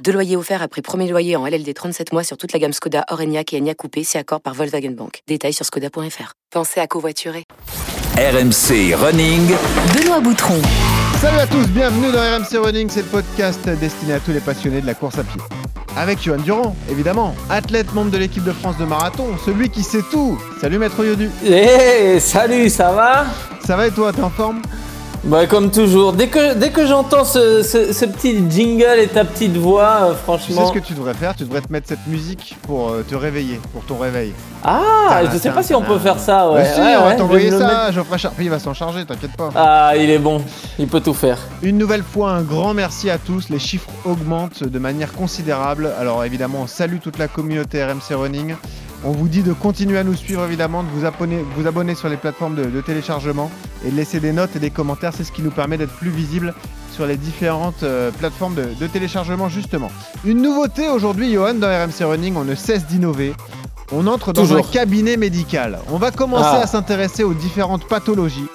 Deux loyers offerts après premier loyer en LLD 37 mois sur toute la gamme Skoda, Orenia et Enya Coupé, c'est accord par Volkswagen Bank. Détails sur skoda.fr. Pensez à covoiturer. RMC Running. Benoît Boutron. Salut à tous, bienvenue dans RMC Running, c'est le podcast destiné à tous les passionnés de la course à pied. Avec Johan Durand, évidemment, athlète membre de l'équipe de France de marathon, celui qui sait tout. Salut Maître Yodu. Eh, salut, ça va? Ça va et toi, t'es en forme? Bah comme toujours, dès que, dès que j'entends ce, ce- ce petit jingle et ta petite voix, euh, Tu franchement... sais ce que tu devrais faire? Tu devrais te mettre cette musique pour euh, te réveiller, pour ton réveil. Ah, je sais pas si on peut faire ça, ouais. Bah si, Ouais, on va ouais, t'envoyer ça. Geoffrey Charpie va s'en charger, t'inquiète pas. Ah, il est bon, il peut tout faire. Une nouvelle fois, un grand merci à tous. Les chiffres augmentent de manière considérable. Alors évidemment, on salue toute la communauté RMC Running. On vous dit de continuer à nous suivre évidemment, de vous abonner, vous abonner sur les plateformes de, de téléchargement et de laisser des notes et des commentaires. C'est ce qui nous permet d'être plus visible sur les différentes euh, plateformes de, de téléchargement justement. Une nouveauté aujourd'hui, Johan, dans RMC Running, on ne cesse d'innover. On entre dans Toujours. un cabinet médical. On va commencer Ah. à s'intéresser aux différentes pathologies.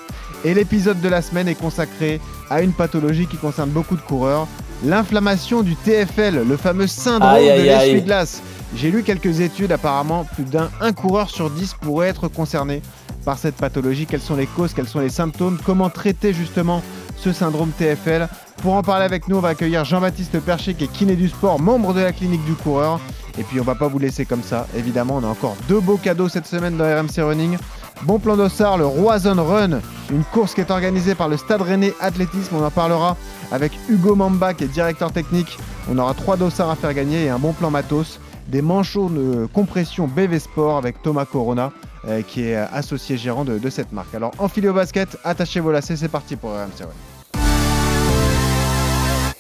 Et l'épisode de la semaine est consacré à une pathologie qui concerne beaucoup de coureurs, l'inflammation du TFL, le fameux syndrome Aïe, de l'essuie-glace. J'ai lu quelques études, apparemment plus d'un un coureur sur 10 pourrait être concerné par cette pathologie. Quelles sont les causes, quels sont les symptômes, comment traiter justement ce syndrome TFL Pour en parler avec nous, on va accueillir Jean-Baptiste Percher qui est kiné du sport, membre de la clinique du coureur. Et puis on va pas vous laisser comme ça, évidemment, on a encore deux beaux cadeaux cette semaine dans RMC Running. Bon plan d'Ossard, le Roison Run, une course qui est organisée par le Stade Rennais Athlétisme. On en parlera avec Hugo Mamba qui est directeur technique. On aura trois dossards à faire gagner et un bon plan matos. Des manchots de compression BV Sport avec Thomas Corona euh, qui est associé gérant de, cette marque. Alors enfilez au basket, attachez vos lacets, c'est parti pour RMC Run.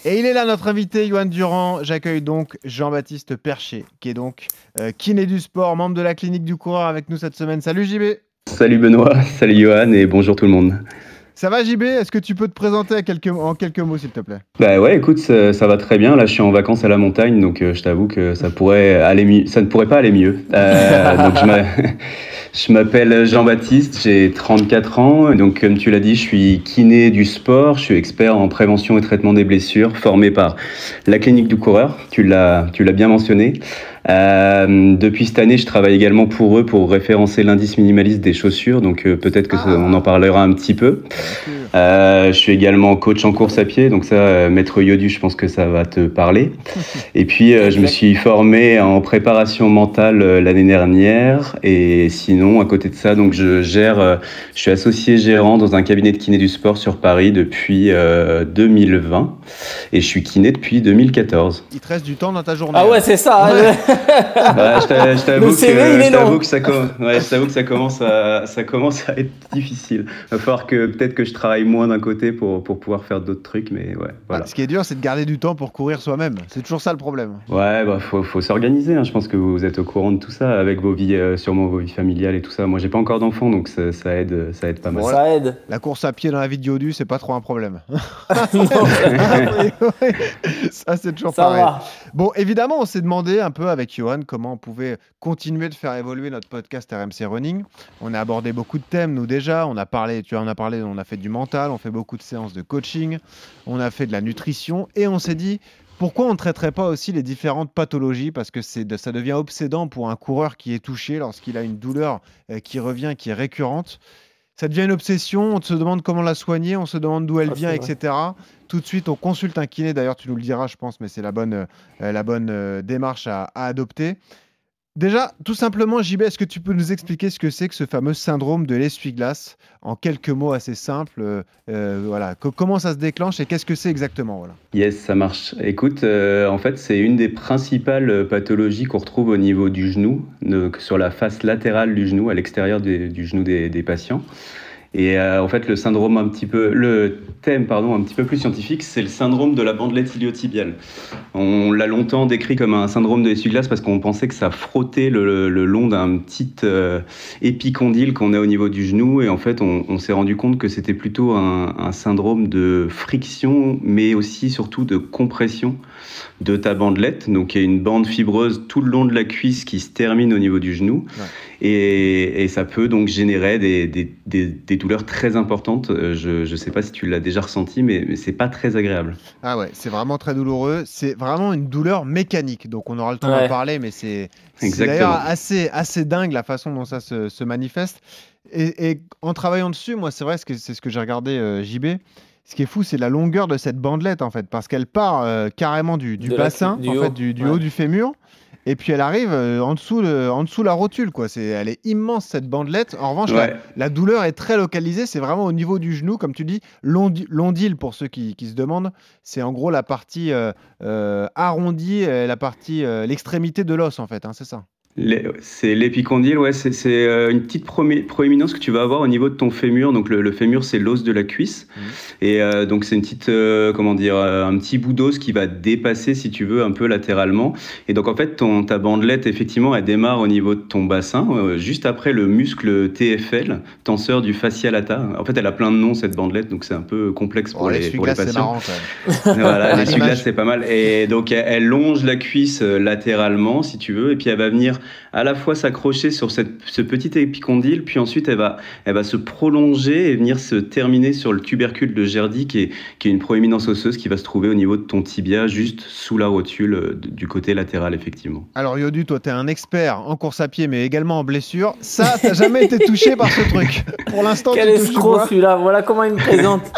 Et il est là notre invité, Johan Durand. J'accueille donc Jean-Baptiste Percher, qui est donc euh, kiné du sport, membre de la clinique du coureur avec nous cette semaine. Salut JB Salut Benoît, salut Johan et bonjour tout le monde. Ça va JB Est-ce que tu peux te présenter à quelques- en quelques mots s'il te plaît? Bah ouais, écoute, ça, ça va très bien. Là, je suis en vacances à la montagne, donc euh, je t'avoue que ça pourrait aller mieux. Ça ne pourrait pas aller mieux. Euh, donc je m'appelle Jean-Baptiste, j'ai 34 ans. Donc comme tu l'as dit, je suis kiné du sport. Je suis expert en prévention et traitement des blessures, formé par la clinique du coureur. Tu l'as, tu l'as bien mentionné. Euh, depuis cette année, je travaille également pour eux pour référencer l'indice minimaliste des chaussures. Donc euh, peut-être que ça- on en parlera un petit peu. Euh, je suis également coach en course à pied, donc ça, euh, Maître Yodu, je pense que ça va te parler. Et puis, euh, je me suis formé en préparation mentale euh, l'année dernière. Et sinon, à côté de ça, donc je gère, euh, je suis associé gérant dans un cabinet de kiné du sport sur Paris depuis euh, 2020. Et je suis kiné depuis 2014. Il te reste du temps dans ta journée. Ah ouais, c'est ça. Ouais. Bah, je t'a- je t'avoue que, com- ouais, commence à, ça commence à être difficile. Il va falloir que peut-être que je travaille moins d'un côté pour, pour pouvoir faire d'autres trucs, mais ouais, voilà. Ah, Ce qui est dur, c'est de garder du temps pour courir soi-même. C'est toujours ça le problème. Ouais, bah faut, faut s'organiser. hein. Je pense que vous êtes au courant de tout ça avec vos vies, euh, sûrement vos vies familiales et tout ça. Moi, j'ai pas encore d'enfants, donc ça, ça aide, ça aide pas mal. Ça aide. La course à pied dans la vie de Yodu, c'est pas trop un problème. Ça, c'est toujours ça pareil. va. Bon, évidemment, on s'est demandé un peu avec Johan comment on pouvait continuer de faire évoluer notre podcast RMC Running. On a abordé beaucoup de thèmes, nous déjà. On a parlé, tu en as parlé, on a fait du mental, on fait beaucoup de séances de coaching, on a fait de la nutrition et on s'est dit pourquoi on ne traiterait pas aussi les différentes pathologies? Parce que de- ça devient obsédant pour un coureur qui est touché lorsqu'il a une douleur euh, qui revient, qui est récurrente. Ça devient une obsession, on se demande comment la soigner, on se demande d'où elle Ah, vient, etc. Tout de suite, on consulte un kiné. D'ailleurs, tu nous le diras, je pense, mais c'est la bonne, euh, la bonne euh, démarche à, à adopter. Déjà, tout simplement, JB, est-ce que tu peux nous expliquer ce que c'est que ce fameux syndrome de l'essuie-glace en quelques mots assez simples euh, euh, Voilà, Co- comment ça se déclenche et qu'est-ce que c'est exactement voilà. Yes, ça marche. Écoute, euh, en fait, c'est une des principales pathologies qu'on retrouve au niveau du genou, sur la face latérale du genou, à l'extérieur du genou des patients. Et euh, en fait, le syndrome un petit peu, le thème pardon, un petit peu plus scientifique, c'est le syndrome de la bandelette iliotibiale. On l'a longtemps décrit comme un syndrome de l'essuie-glace parce qu'on pensait que ça frottait le, long d'un petit euh, épicondyle qu'on a au niveau du genou. Et en fait, on, s'est rendu compte que c'était plutôt un, syndrome de friction, mais aussi surtout de compression de ta bandelette. Donc, il y a une bande fibreuse tout le long de la cuisse qui se termine au niveau du genou. Et, et, ça peut donc générer des, des, des, des douleurs très importantes. Euh, je ne sais pas si tu l'as déjà ressenti, mais, mais c'est pas très agréable. Ah ouais, c'est vraiment très douloureux. C'est vraiment une douleur mécanique. Donc on aura le temps Ouais. d'en parler, mais c'est c'est d'ailleurs assez, assez dingue la façon dont ça se, se manifeste. Et, et, en travaillant dessus, moi, c'est vrai, c'est ce que j'ai regardé euh, JB. Ce qui est fou, c'est la longueur de cette bandelette, en fait, parce qu'elle part euh, carrément du, du De la- bassin, du en haut. fait, du, du Ouais. haut du fémur. Et puis elle arrive euh, en, dessous le, en dessous la rotule, quoi. C'est, elle est immense cette bandelette. En revanche, Ouais. la, la douleur est très localisée. C'est vraiment au niveau du genou, comme tu dis, l'ondi- l'ondile pour ceux qui, qui se demandent. C'est en gros la partie euh, euh, arrondie, la partie, euh, l'extrémité de l'os, en fait. hein, c'est ça. Les- C'est l'épicondyle, ouais, c'est c'est, euh, une petite promé- proéminence que tu vas avoir au niveau de ton fémur. Donc le, le fémur, c'est l'os de la cuisse, et euh, donc c'est une petite, euh, comment dire, un petit bout d'os qui va dépasser, si tu veux, un peu latéralement. Et donc en fait, ton, ta bandelette, effectivement, elle démarre au niveau de ton bassin, euh, juste après le muscle TFL, tenseur du fascia lata. En fait, elle a plein de noms cette bandelette, donc c'est un peu complexe pour, Oh, les, pour les c'est patients. même. voilà, l'image. c'est pas mal. Et donc, elle, elle longe la cuisse latéralement, si tu veux, et puis elle va venir à la fois s'accrocher sur cette, ce petit épicondyle, puis ensuite elle va, elle va se prolonger et venir se terminer sur le tubercule de Gerdy, qui est, qui est une proéminence osseuse qui va se trouver au niveau de ton tibia, juste sous la rotule euh, du côté latéral, effectivement. Alors Yodu, toi, tu es un expert en course à pied, mais également en blessure. Ça, t'as jamais été touché par ce truc. Pour l'instant, tu Quel escroc celui-là, voilà comment il me présente.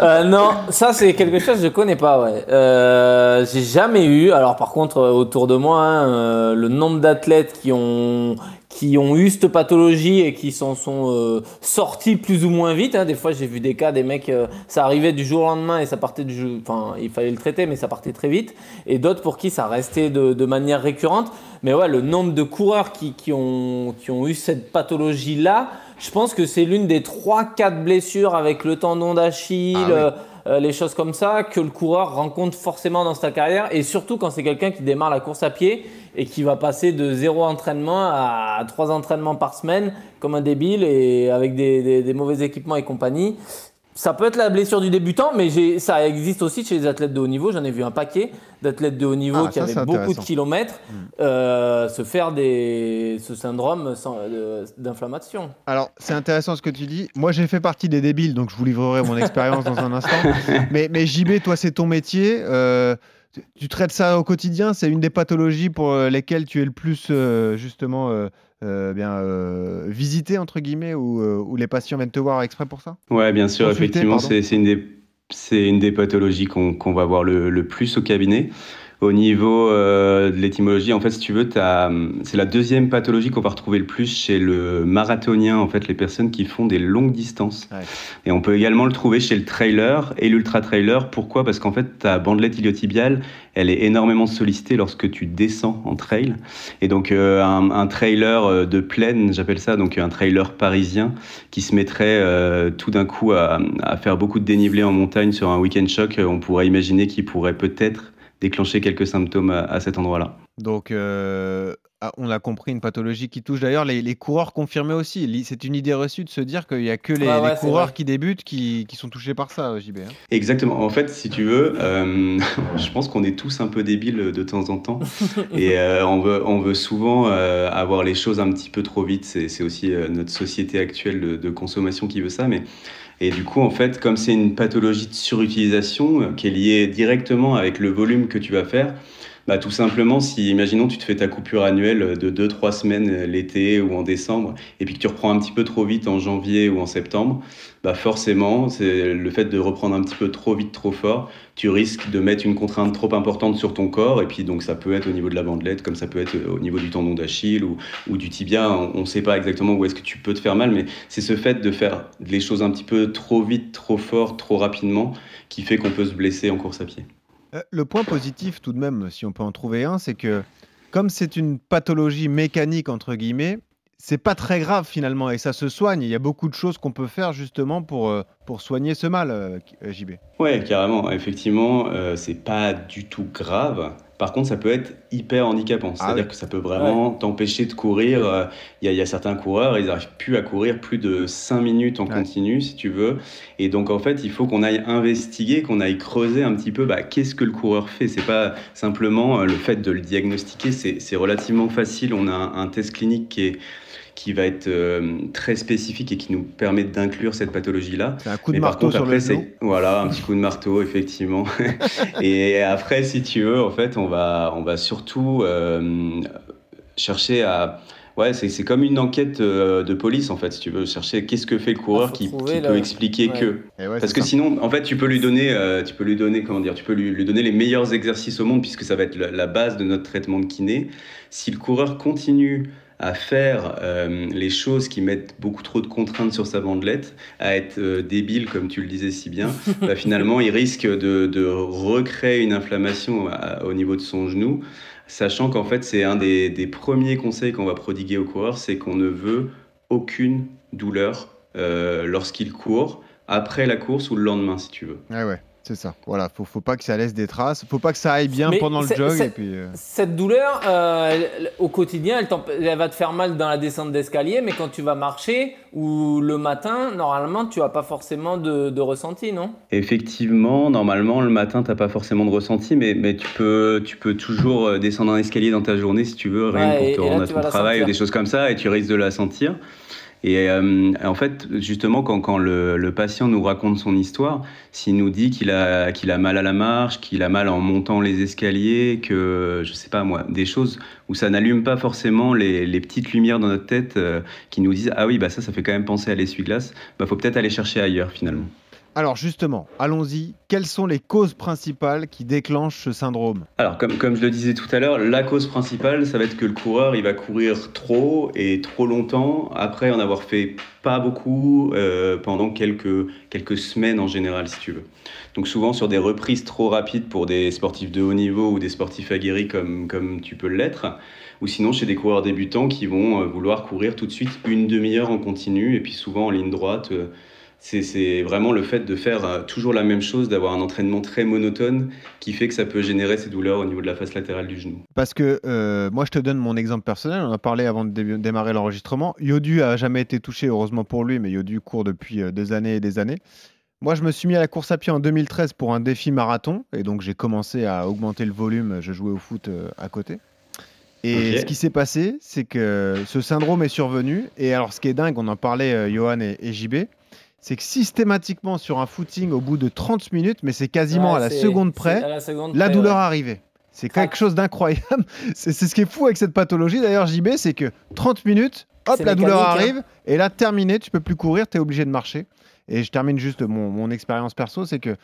Euh, non, ça c'est quelque chose que je connais pas, ouais. Euh, j'ai jamais eu. Alors par contre, autour de moi, hein, euh, le nombre d'athlètes qui ont qui ont eu cette pathologie et qui s'en sont euh, sortis plus ou moins vite. hein. Des fois, j'ai vu des cas, des mecs, euh, ça arrivait du jour au lendemain et ça partait du jour. Enfin, il fallait le traiter, mais ça partait très vite. Et d'autres pour qui ça restait de, de manière récurrente. Mais ouais, le nombre de coureurs qui, qui ont, qui ont eu cette pathologie-là, je pense que c'est l'une des 3-4 blessures avec le tendon d'Achille, Ah oui. Euh, les choses comme ça, que le coureur rencontre forcément dans sa carrière. Et surtout quand c'est quelqu'un qui démarre la course à pied et qui va passer de zéro entraînement à trois entraînements par semaine comme un débile et avec des mauvais équipements et compagnie. Ça peut être la blessure du débutant, mais ça existe aussi chez les athlètes de haut niveau. J'en ai vu un paquet d'athlètes de haut niveau Ah, qui ça, avaient beaucoup de kilomètres euh, se faire des, ce syndrome de- d'inflammation. Alors, c'est intéressant ce que tu dis. Moi, j'ai fait partie des débiles, donc je vous livrerai mon expérience dans un instant. Mais, mais JB, toi, c'est ton métier. Euh, tu, tu traites ça au quotidien. C'est une des pathologies pour euh, lesquelles tu es le plus, euh, justement, euh, bien euh, visité, entre guillemets, ou euh, où les patients viennent te voir exprès pour ça? Ouais, bien sûr, Consulter, effectivement, c'est une des c'est une des pathologies qu'on qu'on va voir le, le plus au cabinet. Au niveau euh, de l'étymologie, en fait, si tu veux, c'est la deuxième pathologie qu'on va retrouver le plus chez le marathonien, en fait, les personnes qui font des longues distances. Ouais. Et on peut également le trouver chez le trailer et l'ultra-trailer. Pourquoi? Parce qu'en fait, ta bandelette iliotibiale, elle est énormément sollicitée lorsque tu descends en trail. Et donc, euh, un, un trailer euh, de plaine, j'appelle ça, donc un trailer parisien, qui se mettrait euh, tout d'un coup à, à faire beaucoup de dénivelé en montagne sur un week-end choc, euh, on pourrait imaginer qu'il pourrait peut-être déclencher quelques symptômes à, à cet endroit-là. Donc, euh, ah, on a compris une pathologie qui touche d'ailleurs les, les coureurs confirmés aussi. C'est une idée reçue de se dire qu'il n'y a que les, ouais, coureurs qui débutent qui, qui sont touchés par ça, JB. hein. Exactement. En fait, si tu veux, euh, je pense qu'on est tous un peu débiles de temps en temps. Et euh, on, veut, on veut souvent euh, avoir les choses un petit peu trop vite. C'est c'est aussi euh, notre société actuelle de, de consommation qui veut ça. Mais, et du coup, en fait, comme c'est une pathologie de surutilisation euh, qui est liée directement avec le volume que tu vas faire, bah, tout simplement, si, imaginons, tu te fais ta coupure annuelle de 2-3 semaines euh, l'été ou en décembre, et puis que tu reprends un petit peu trop vite en janvier ou en septembre, bah forcément, c'est le fait de reprendre un petit peu trop vite, trop fort, tu risques de mettre une contrainte trop importante sur ton corps, et puis donc ça peut être au niveau de la bandelette, comme ça peut être au niveau du tendon d'Achille ou, ou du tibia, on ne sait pas exactement où est-ce que tu peux te faire mal, mais c'est ce fait de faire les choses un petit peu trop vite, trop fort, trop rapidement, qui fait qu'on peut se blesser en course à pied. Euh, Le point positif, tout de même, si on peut en trouver un, c'est que comme c'est une pathologie mécanique, entre guillemets, c'est pas très grave finalement et ça se soigne. Il y a beaucoup de choses qu'on peut faire justement pour, euh, pour soigner ce mal, euh, JB. Ouais, carrément. Effectivement, euh, c'est pas du tout grave. Par contre, ça peut être hyper handicapant. Ah C'est-à-dire oui. que ça peut vraiment t'empêcher de courir. Euh, Il y, a- il y a certains coureurs, ils n'arrivent plus à courir plus de 5 minutes en Ouais. continu, si tu veux. Et donc, en fait, il faut qu'on aille investiguer, qu'on aille creuser un petit peu bah, qu'est-ce que le coureur fait. C'est pas simplement euh, le fait de le diagnostiquer, c'est c'est relativement facile. On a un, un test clinique qui, est, qui va être euh, très spécifique et qui nous permet d'inclure cette pathologie-là. C'est un coup de Mais marteau contre, sur après, le voilà un petit coup de marteau, effectivement. et après, si tu veux, en fait, on va, on va surtout euh, chercher à. Ouais, c'est c'est comme une enquête euh, de police, en fait, si tu veux. Chercher qu'est-ce que fait le coureur faut qui, trouver qui le- peut expliquer Ouais. que. Ouais, Parce que ça. sinon, en fait, tu peux lui donner, euh, tu peux lui donner, comment dire, tu peux lui, lui donner les meilleurs exercices au monde, puisque ça va être la, la base de notre traitement de kiné. Si le coureur continue à faire euh, les choses qui mettent beaucoup trop de contraintes sur sa bandelette, à être euh, débile, comme tu le disais si bien, bah, finalement, il risque de, de recréer une inflammation à- au niveau de son genou, sachant qu'en fait, c'est un des, des premiers conseils qu'on va prodiguer au coureur, c'est qu'on ne veut aucune douleur euh, lorsqu'il court, après la course ou le lendemain, si tu veux. Ouais, ouais, c'est ça. Voilà, faut, faut pas que ça laisse des traces. Faut pas que ça aille bien Mais pendant le jog. c'est- Et puis, euh, Cette douleur, euh, elle- au quotidien, elle, va te faire mal dans la descente d'escalier, mais quand tu vas marcher ou le matin, normalement, tu n'as pas forcément de, de ressenti, non? Effectivement, normalement, le matin, t'as pas forcément de ressenti, mais, mais tu, peux, tu peux toujours euh, descendre un escalier dans ta journée si tu veux, rien Ouais, pour te rendre à tu ton travail ou des choses comme ça, et tu risques de la sentir. Et euh, en fait, justement, quand, quand le, patient nous raconte son histoire, s'il nous dit qu'il a, qu'il a mal à la marche, qu'il a mal en montant les escaliers, que, je sais pas moi, des choses où ça n'allume pas forcément les, les petites lumières dans notre tête euh, qui nous disent Ah oui, bah ça, ça fait quand même penser à l'essuie-glace, bah faut peut-être aller chercher ailleurs finalement. Alors justement, allons-y. Quelles sont les causes principales qui déclenchent ce syndrome? Alors, comme, comme je le disais tout à l'heure, la cause principale, ça va être que le coureur, il va courir trop et trop longtemps, après en avoir fait pas beaucoup euh, pendant quelques, quelques semaines en général, si tu veux. Donc souvent sur des reprises trop rapides pour des sportifs de haut niveau ou des sportifs aguerris comme, comme tu peux l'être, ou sinon chez des coureurs débutants qui vont euh, vouloir courir tout de suite une demi-heure en continu, et puis souvent en ligne droite. euh, c'est vraiment le fait de faire euh, toujours la même chose, d'avoir un entraînement très monotone qui fait que ça peut générer ces douleurs au niveau de la face latérale du genou. Parce que euh, moi, je te donne mon exemple personnel. On en a parlé avant de dé- démarrer l'enregistrement. Yodu a jamais été touché, heureusement pour lui, mais Yodu court depuis euh, des années et des années. Moi, je me suis mis à la course à pied en 2013 pour un défi marathon, et donc j'ai commencé à augmenter le volume. Je jouais au foot à côté. Et ce qui s'est passé, c'est que ce syndrome est survenu. Et alors, ce qui est dingue, on en parlait, Johan et, et JB, c'est que systématiquement sur un footing, au bout de 30 minutes, mais c'est quasiment Ouais, à la seconde près, à la seconde la près, douleur ouais. arrivait. C'est quelque chose d'incroyable. C'est ce qui est fou avec cette pathologie. D'ailleurs, JB, c'est que 30 minutes, hop, la douleur hein. arrive, et là, terminé, tu peux plus courir, tu es obligé de marcher. Et je termine juste mon, mon expérience perso, c'est que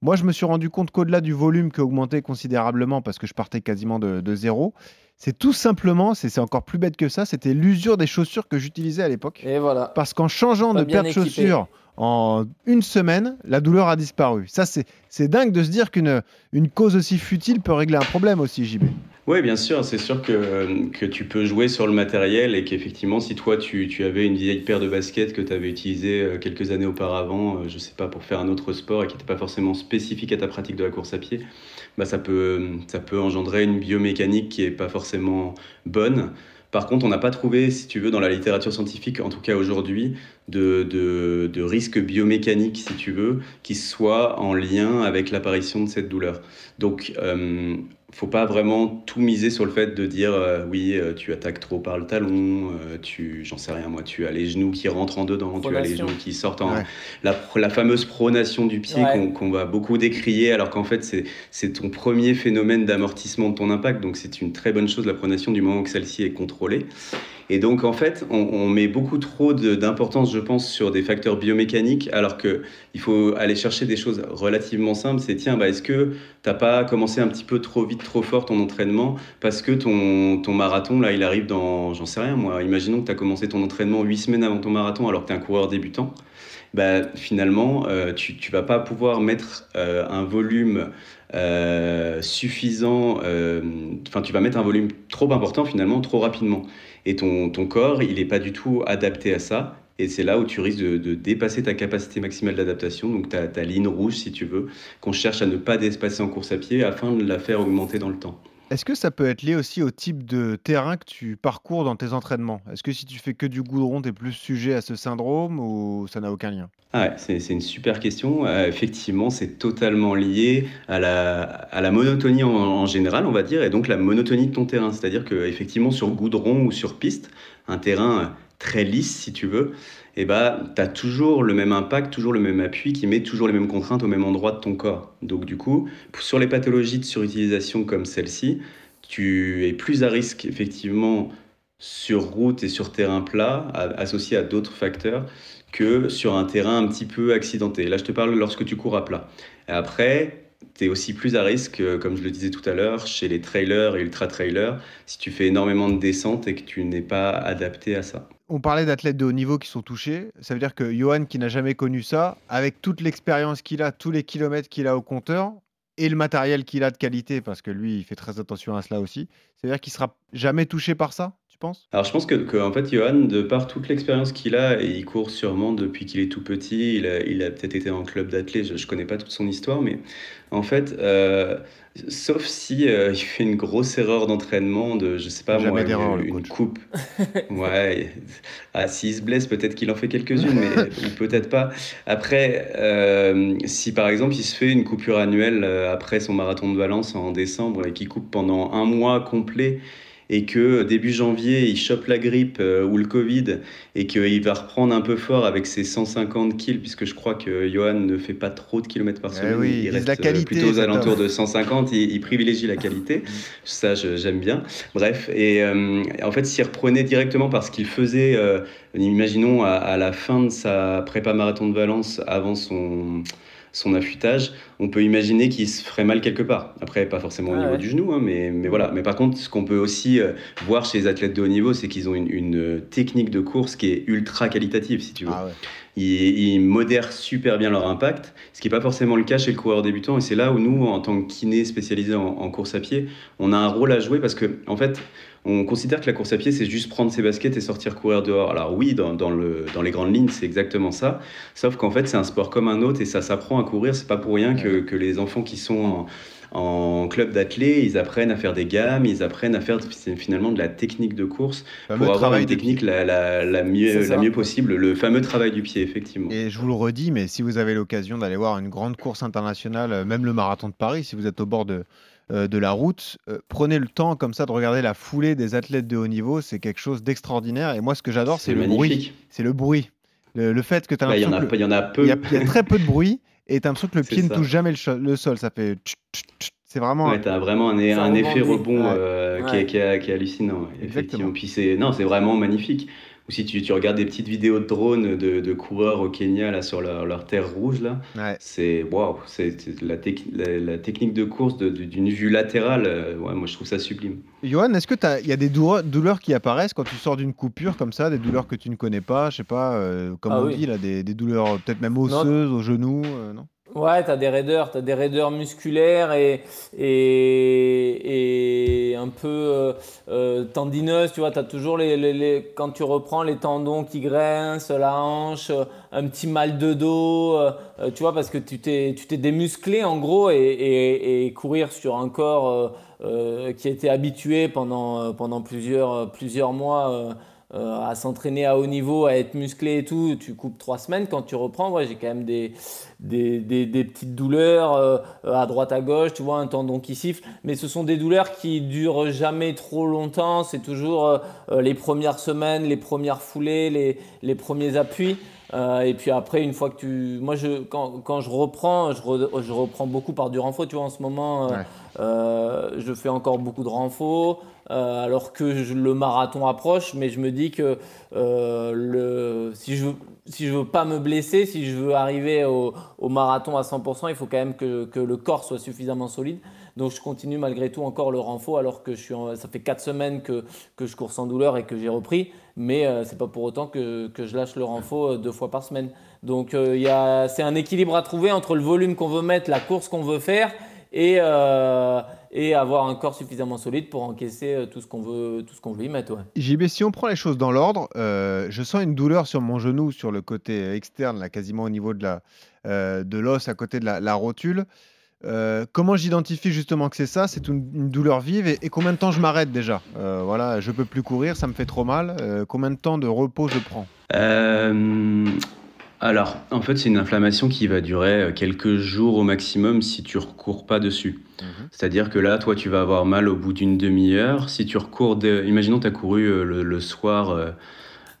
moi, je me suis rendu compte qu'au-delà du volume qui a augmenté considérablement parce que je partais quasiment de, de zéro, c'est tout simplement, c'est encore plus bête que ça, c'était l'usure des chaussures que j'utilisais à l'époque. Et voilà. Parce qu'en changeant Pas de paire de chaussures en une semaine, la douleur a disparu. Ça, c'est c'est dingue de se dire qu'une une cause aussi futile peut régler un problème aussi, JB. Oui, bien sûr, c'est sûr que, que tu peux jouer sur le matériel et qu'effectivement, si toi, tu, tu avais une vieille paire de baskets que tu avais utilisée euh, quelques années auparavant, euh, je sais pas, pour faire un autre sport et qui n'était pas forcément spécifique à ta pratique de la course à pied, bah, ça, peut, ça peut engendrer une biomécanique qui n'est pas forcément bonne. Par contre, on n'a pas trouvé, si tu veux, dans la littérature scientifique, en tout cas aujourd'hui, de, de, de risque biomécanique, si tu veux, qui soit en lien avec l'apparition de cette douleur. Donc, euh, faut pas vraiment tout miser sur le fait de dire euh, oui, euh, tu attaques trop par le talon, euh, tu, j'en sais rien moi, tu as les genoux qui rentrent en dedans, tu as les genoux qui sortent en Ouais. la, la fameuse pronation du pied Ouais. qu'on qu'on va beaucoup décrier, alors qu'en fait c'est c'est ton premier phénomène d'amortissement de ton impact, donc c'est une très bonne chose la pronation du moment que celle-ci est contrôlée. Et donc, en fait, on, met beaucoup trop d'importance, je pense, sur des facteurs biomécaniques, alors que il faut aller chercher des choses relativement simples. C'est tiens, bah, est-ce que t'as pas commencé un petit peu trop vite, trop fort ton entraînement parce que ton, ton marathon, là, il arrive dans, j'en sais rien, moi, imaginons que tu as commencé ton entraînement huit semaines avant ton marathon alors que tu es un coureur débutant. Bah, finalement, euh, tu ne vas pas pouvoir mettre euh, un volume euh, suffisant, enfin tu vas mettre un volume trop important finalement, trop rapidement. Et ton, ton corps, il n'est pas du tout adapté à ça. Et c'est là où tu risques de, dépasser ta capacité maximale d'adaptation, donc ta, ta ligne rouge si tu veux, qu'on cherche à ne pas dépasser en course à pied afin de la faire augmenter dans le temps. Est-ce que ça peut être lié aussi au type de terrain que tu parcours dans tes entraînements? Est-ce que si tu fais que du goudron, tu es plus sujet à ce syndrome ou ça n'a aucun lien? Ah c'est, une super question. Euh, effectivement, c'est totalement lié à la, monotonie en, général, on va dire, et donc la monotonie de ton terrain. C'est-à-dire que effectivement, sur goudron ou sur piste, un terrain très lisse, si tu veux, et eh bah, tu as toujours le même impact, toujours le même appui qui met toujours les mêmes contraintes au même endroit de ton corps. Donc du coup, sur les pathologies de surutilisation comme celle-ci, tu es plus à risque effectivement sur route et sur terrain plat, associé à d'autres facteurs, que sur un terrain un petit peu accidenté. Là, je te parle lorsque tu cours à plat. Et après, tu es aussi plus à risque, euh, comme je le disais tout à l'heure, chez les trailers et ultra-trailers, si tu fais énormément de descentes et que tu n'es pas adapté à ça. On parlait d'athlètes de haut niveau qui sont touchés. Ça veut dire que Johan, qui n'a jamais connu ça, avec toute l'expérience qu'il a, tous les kilomètres qu'il a au compteur, et le matériel qu'il a de qualité, parce que lui, il fait très attention à cela aussi. C'est-à-dire qu'il sera jamais touché par ça, penses? Alors je pense que, en fait, Johan, de par toute l'expérience qu'il a, et il court sûrement depuis qu'il est tout petit, il a, il a peut-être été en club d'athlètes, je, ne connais pas toute son histoire, mais en fait, euh, sauf si euh, il fait une grosse erreur d'entraînement de, je sais pas moi, une, une coupe. ouais. Ah, s'il se blesse, peut-être qu'il en fait quelques-unes, mais ou peut-être pas. Après, euh, si par exemple il se fait une coupure annuelle après son marathon de Valence en décembre et qu'il coupe pendant un mois complet et que début janvier, il chope la grippe euh, ou le Covid et qu'il va reprendre un peu fort avec ses 150 kills, puisque je crois que Johan ne fait pas trop de kilomètres par eh semaine. il reste la qualité, plutôt aux alentours de 150, il, privilégie la qualité. Ça, j'aime bien. Bref, et euh, en fait, s'il reprenait directement parce qu'il faisait, euh, imaginons, à, à, la fin de sa prépa marathon de Valence, avant son son affûtage, on peut imaginer qu'il se ferait mal quelque part. Après, pas forcément au ah niveau du genou, hein, mais, mais voilà. Mais par contre, ce qu'on peut aussi euh, voir chez les athlètes de haut niveau, c'est qu'ils ont une, technique de course qui est ultra qualitative, si tu veux. Ah ils, modèrent super bien leur impact, ce qui n'est pas forcément le cas chez le coureur débutant. Et c'est là où nous, en tant que kiné spécialisé en, en, course à pied, on a un rôle à jouer parce que, en fait, on considère que la course à pied, c'est juste prendre ses baskets et sortir courir dehors. Alors oui, dans, dans, le, dans les grandes lignes, c'est exactement ça. Sauf qu'en fait, c'est un sport comme un autre et ça s'apprend à courir. C'est pas pour rien que, que, les enfants qui sont en, en club d'athlètes, ils apprennent à faire des gammes, ils apprennent à faire finalement de la technique de course pour avoir une technique la, la, la, mieux, la mieux possible, le fameux travail du pied, effectivement. Et je vous le redis, mais si vous avez l'occasion d'aller voir une grande course internationale, même le marathon de Paris, si vous êtes au bord de, euh, de la route. Euh, prenez le temps comme ça de regarder la foulée des athlètes de haut niveau, c'est quelque chose d'extraordinaire. Et moi, ce que j'adore, c'est le bruit. C'est le bruit. Le, fait que tu as bah, Il y, en a, il y en a peu. Il y, a très peu de bruit et tu as l'impression que le pied ne touche jamais le, sol. Ça fait. C'est vraiment. Ouais, t'as vraiment un, un effet rebond euh, qui, est, qui, est, hallucinant. Effectivement. Puis c'est non, c'est vraiment magnifique ou si tu, tu, regardes des petites vidéos de drones de, de coureurs au Kenya là, sur leur, leur terre rouge, là, c'est waouh, c'est la, la, technique de course d'une vue latérale. Euh, ouais, moi, je trouve ça sublime. Johan, est-ce que il y a des douleurs, qui apparaissent quand tu sors d'une coupure comme ça, des douleurs que tu ne connais pas, je sais pas, euh, comme ah on dit là, des, des douleurs peut-être même osseuses au genou, euh, non? Ouais, t'as des raideurs, t'as des raideurs musculaires et, et, et un peu euh, euh, tendineuses, tu vois, t'as toujours les, les, quand tu reprends les tendons qui grincent, la hanche, euh, un petit mal de dos, euh, tu vois, parce que tu t'es, démusclé en gros et, et, courir sur un corps qui a été habitué pendant, pendant plusieurs, plusieurs mois euh, à s'entraîner à haut niveau, à être musclé et tout, tu coupes trois semaines. Quand tu reprends, j'ai quand même des, des, des, petites douleurs euh, à droite à gauche, tu vois, un tendon qui siffle. Mais ce sont des douleurs qui durent jamais trop longtemps. C'est toujours euh, les premières semaines, les premières foulées, les, les premiers appuis. Et puis après, une fois que tu. Moi, je, quand, quand je reprends, je, je, reprends beaucoup par du renfort. Tu vois, en ce moment, euh, je fais encore beaucoup de renfort, alors que le marathon approche. Mais je me dis que le, si je si veux pas me blesser, si je veux arriver au, marathon à 100%, il faut quand même que, le corps soit suffisamment solide. Donc je continue malgré tout encore le renfort alors que ça fait 4 semaines que, je cours sans douleur et que j'ai repris. Mais euh, c'est pas pour autant que, je lâche le renfort euh, deux fois par semaine. Donc euh, c'est un équilibre à trouver entre le volume qu'on veut mettre, la course qu'on veut faire et, euh, et avoir un corps suffisamment solide pour encaisser euh, tout ce qu'on veut, tout ce qu'on veut y mettre. Ouais. JB, si on prend les choses dans l'ordre, euh, je sens une douleur sur mon genou, sur le côté externe, là, quasiment au niveau de la euh, de l'os à côté de la, la rotule. Euh, comment j'identifie justement que c'est ça? C'est une, une douleur vive et, et combien de temps je m'arrête déjà? Euh, Voilà, je peux plus courir, ça me fait trop mal. Euh, combien de temps de repos je prends? Euh, alors, en fait, c'est une inflammation qui va durer euh, quelques jours au maximum si tu recours pas dessus. C'est-à-dire que là, toi, tu vas avoir mal au bout d'une demi-heure. Si tu recours, de... imaginons, tu as couru euh, le, le soir. Euh,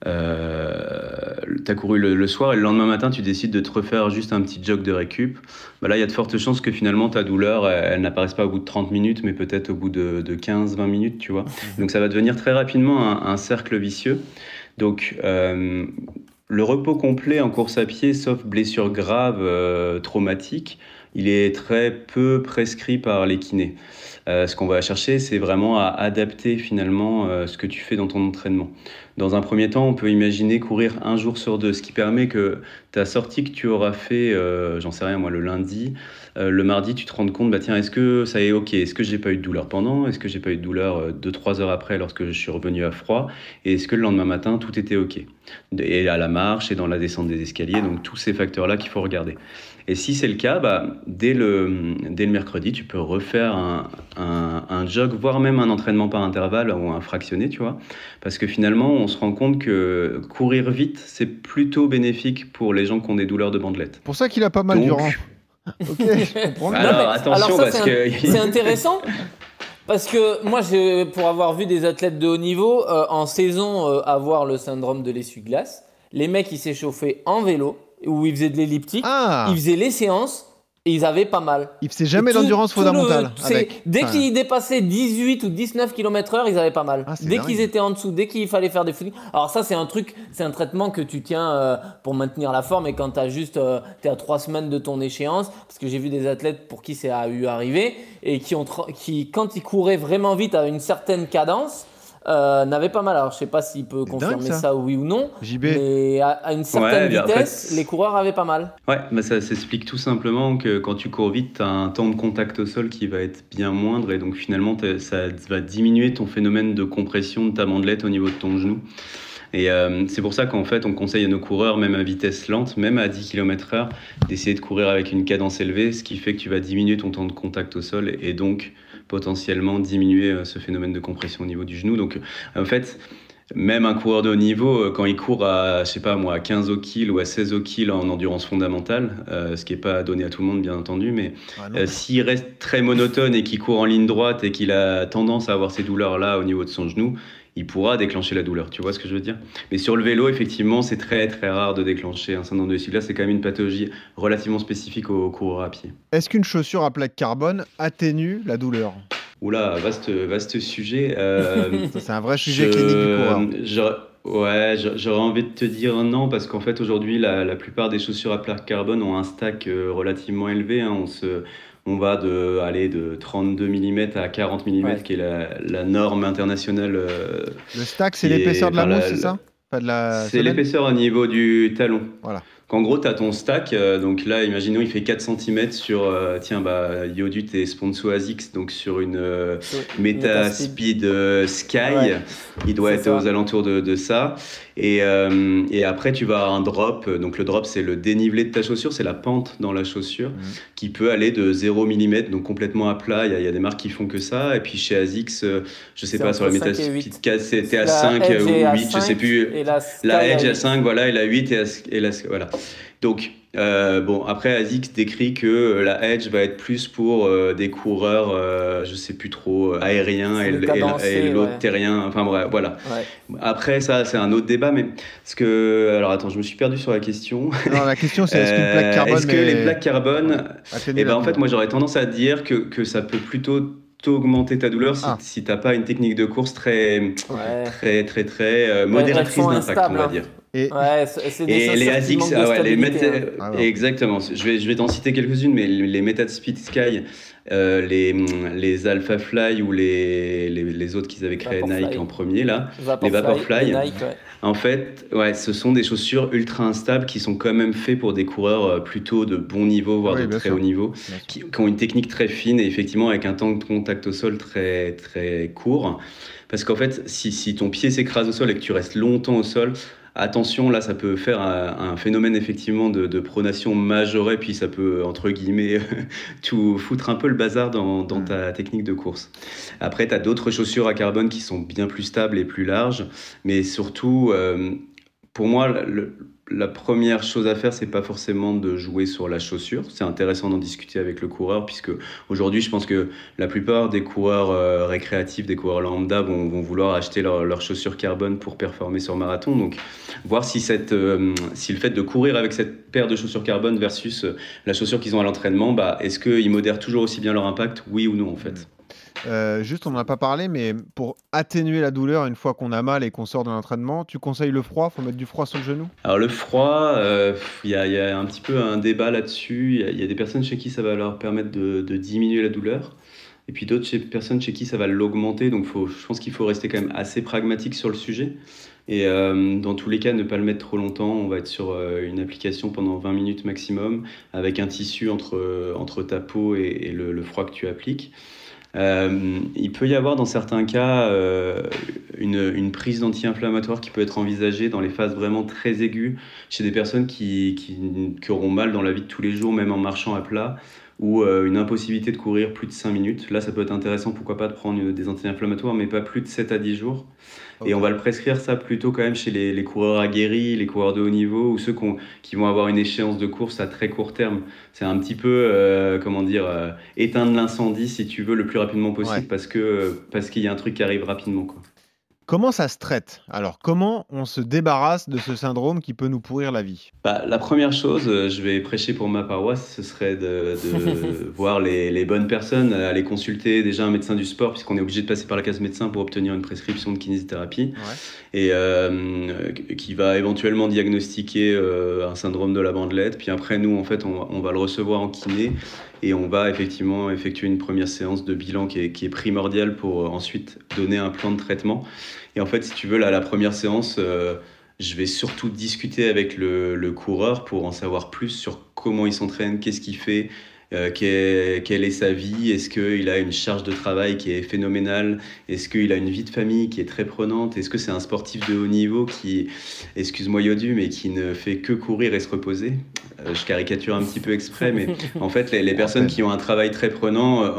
euh, tu as couru le, le soir et le lendemain matin, tu décides de te refaire juste un petit jog de récup. Bah là, il y a de fortes chances que finalement ta douleur, elle, elle n'apparaisse pas au bout de 30 minutes, mais peut-être au bout de, de 15-20 minutes, tu vois. Donc ça va devenir très rapidement un, un cercle vicieux. Donc euh, le repos complet en course à pied, sauf blessure grave, euh, traumatique, il est très peu prescrit par les kinés. Euh, ce qu'on va chercher, c'est vraiment à adapter finalement euh, ce que tu fais dans ton entraînement. Dans un premier temps, on peut imaginer courir un jour sur deux, ce qui permet que ta sortie que tu auras fait, euh, j'en sais rien moi, le lundi, euh, le mardi, tu te rends compte, bah tiens, est-ce que ça est ok? Est-ce que j'ai pas eu de douleur pendant? Est-ce que j'ai pas eu de douleur 2-3 heures après lorsque je suis revenu à froid? Et est-ce que le lendemain matin, tout était ok? Et à la marche et dans la descente des escaliers, donc tous ces facteurs-là qu'il faut regarder. Et si c'est le cas, bah, dès, le, dès le mercredi, tu peux refaire un, un, un, jog, voire même un entraînement par intervalle ou un fractionné, tu vois? Parce que finalement, on se rend compte que courir vite, c'est plutôt bénéfique pour les gens qui ont des douleurs de bandelettes. Pour ça qu'il a pas mal Donc- durant. Ok, je comprends. Alors, Non, mais- attention, alors ça, parce c'est que- un- c'est intéressant. Parce que moi, j'ai- pour avoir vu des athlètes de haut niveau euh, en saison euh, avoir le syndrome de l'essuie-glace, les mecs ils s'échauffaient en vélo ou ils faisaient de l'elliptique, Ah, ils faisaient les séances et ils avaient pas mal. il faisait jamais Tout- d'endurance tout le- fondamentale. avec. Dès Enfin, qu'ils dépassaient 18 ou 19 km heure, ils avaient pas mal. Ah, dès qu'ils étaient en dessous, dès qu'il fallait faire des footings. Alors ça, c'est un truc, c'est un traitement que tu tiens euh, pour maintenir la forme et quand t'as juste, euh, t'es à trois semaines de ton échéance, parce que j'ai vu des athlètes pour qui c'est a eu arrivé et qui ont, qui quand ils couraient vraiment vite à une certaine cadence, euh, n'avaient pas mal. Alors je sais pas s'il peut confirmer dingue, ça. ça. oui ou non, JB, mais à, à une certaine Ouais, vitesse, les coureurs avaient pas mal. Ouais, bah ça s'explique tout simplement que quand tu cours vite, tu as un temps de contact au sol qui va être bien moindre et donc finalement ça va diminuer ton phénomène de compression de ta mandelette au niveau de ton genou. Et euh, c'est pour ça qu'en fait on conseille à nos coureurs, même à vitesse lente, même à 10 km/h, d'essayer de courir avec une cadence élevée, ce qui fait que tu vas diminuer ton temps de contact au sol et donc potentiellement diminuer euh, ce phénomène de compression au niveau du genou. Donc en fait, même un coureur de haut niveau, euh, quand il court à, je sais pas moi, à 15 au kill ou à 16 au kill en endurance fondamentale, euh, ce qui est pas donné à tout le monde bien entendu, mais ah euh, s'il reste très monotone et qu'il court en ligne droite et qu'il a tendance à avoir ces douleurs-là au niveau de son genou, il pourra déclencher la douleur. Tu vois ce que je veux dire? Mais sur le vélo, effectivement, c'est très très rare de déclencher un syndrome de Là, c'est quand même une pathologie relativement spécifique aux coureurs à pied. Est-ce qu'une chaussure à plaque carbone atténue la douleur? Oula, vaste vaste sujet. Euh, C'est un vrai sujet Je- clinique du coureur. Ouais, j'a- j'aurais envie de te dire non parce qu'en fait aujourd'hui la, la plupart des chaussures à plaque carbone ont un stack euh, relativement élevé. hein. On, se, on va de, aller de 32 mm à 40 mm Ouais. qui est la, la norme internationale. euh, Le stack, c'est l'épaisseur de la mousse, c'est ça? La c'est l'épaisseur au niveau du talon. Voilà. Qu'en gros, tu as ton stack, euh, donc là, imaginons, il fait 4 cm sur, euh, tiens, bah, Yodu, t'es sponsor ASICS, donc sur une euh, Meta Metaspeed. Speed euh, Sky, Ouais. il doit être ça. aux alentours de, de ça. Et, et après, tu vas avoir un drop, donc le drop, c'est le dénivelé de ta chaussure, c'est la pente dans la chaussure, Mhm. qui peut aller de 0 mm, donc complètement à plat, il y, a- il y a des marques qui font que ça, et puis chez ASICS, je sais pas, sur la Meta 5 et Speed 8. K, c'était à La 5 Edge ou est à 8, je sais 5 plus. Et la, La Sky Edge à huit. 5, voilà, et la 8 et la, et la- voilà. Donc, euh, bon, après, ASICS décrit que la Edge va être plus pour euh, des coureurs, euh, je sais plus trop, euh, aériens et, et- l'autre ouais. terrien, enfin bref, voilà. Ouais. Après, ça, c'est un autre débat, mais ce que. Alors, attends, je me suis perdu sur la question. Non, la question, c'est est-ce qu'une plaque carbone Est-ce que est- les plaques carbone. Eh ben, en fait, moi, j'aurais tendance à dire que, que ça peut plutôt augmenter ta douleur si, Ah. si t'as pas une technique de course très, Ouais. très, très, très euh, modératrice d'impact, on va hein. dire. Et, Ouais, c'est c'est des Et chaussures les ASICS, de ah ouais, les stabilité, Met- hein. Ah ouais. exactement. Je vais, je vais t'en citer quelques-unes, mais les Meta Speed Sky, euh, les, les Alpha Fly ou les, les, les autres qu'ils avaient créé Vaporfly. Nike en premier là, Vaporfly, les Vaporfly. les Nike, ouais. en fait, ouais, ce sont des chaussures ultra instables qui sont quand même faits pour des coureurs euh, plutôt de bon niveau, voire Oui, de très sûr. haut niveau, qui, qui ont une technique très fine et effectivement avec un temps de contact au sol très, très court. Parce qu'en fait, si, si ton pied s'écrase au sol et que tu restes longtemps au sol, attention, là, ça peut faire un, un phénomène effectivement de, de pronation majorée, puis ça peut, entre guillemets, tout foutre un peu le bazar dans, dans Mm. ta technique de course. Après, tu as d'autres chaussures à carbone qui sont bien plus stables et plus larges, mais surtout, euh, pour moi, le- la première chose à faire, c'est pas forcément de jouer sur la chaussure. C'est intéressant d'en discuter avec le coureur, puisque aujourd'hui, je pense que la plupart des coureurs euh, récréatifs, des coureurs lambda, vont, vouloir acheter leur- leurs chaussures carbone pour performer sur marathon. Donc, voir euh, si le fait de courir avec cette paire de chaussures carbone versus euh, la chaussure qu'ils ont à l'entraînement, bah, est-ce qu'ils modèrent toujours aussi bien leur impact? Oui ou non, en fait Euh, juste, on n'en a pas parlé, mais pour atténuer la douleur une fois qu'on a mal et qu'on sort de l'entraînement, tu conseilles le froid? Faut mettre du froid sur le genou? Alors le froid, euh, il y, a- un petit peu un débat là-dessus. Il y a- des personnes chez qui ça va leur permettre de, diminuer la douleur. Et puis d'autres chez- personnes chez qui ça va l'augmenter. Donc faut, je pense qu'il faut rester quand même assez pragmatique sur le sujet. Et euh, dans tous les cas, ne pas le mettre trop longtemps. On va être sur une application pendant 20 minutes maximum, avec un tissu entre, entre ta peau et, le froid que tu appliques. Euh, il peut y avoir dans certains cas euh, une, prise d'anti-inflammatoire qui peut être envisagée dans les phases vraiment très aiguës chez des personnes qui, qui, auront mal dans la vie de tous les jours, même en marchant à plat, ou euh, une impossibilité de courir plus de 5 minutes. Là, ça peut être intéressant, pourquoi pas, de prendre des anti-inflammatoires, mais pas plus de 7 à 10 jours. Et on va le prescrire ça plutôt quand même chez les, les coureurs aguerris, les coureurs de haut niveau, ou ceux qu'on- qui vont avoir une échéance de course à très court terme. C'est un petit peu, euh, comment dire, euh, éteindre l'incendie, si tu veux, le plus rapidement possible, Ouais. parce que parce qu'il y a un truc qui arrive rapidement. Quoi. Comment ça se traite? Alors, comment on se débarrasse de ce syndrome qui peut nous pourrir la vie? Bah, la première chose, euh, je vais prêcher pour ma paroisse, ce serait de, de voir les, les bonnes personnes, euh, aller consulter déjà un médecin du sport, puisqu'on est obligé de passer par la case médecin pour obtenir une prescription de kinésithérapie, et euh, qui va éventuellement diagnostiquer euh, un syndrome de la bandelette. Puis après, nous, en fait, on, on va le recevoir en kiné, et on va effectivement effectuer une première séance de bilan qui est, qui est primordiale pour euh, ensuite donner un plan de traitement. Et en fait, si tu veux, là, la première séance... euh, je vais surtout discuter avec le, le coureur pour en savoir plus sur comment il s'entraîne, qu'est-ce qu'il fait, euh, quelle, quelle est sa vie, est-ce qu'il a une charge de travail qui est phénoménale, est-ce qu'il a une vie de famille qui est très prenante, est-ce que c'est un sportif de haut niveau qui, excuse-moi Yodu, mais qui ne fait que courir et se reposer? Euh, je caricature un petit peu exprès, mais en fait, les, les personnes qui ont un travail très prenant, euh,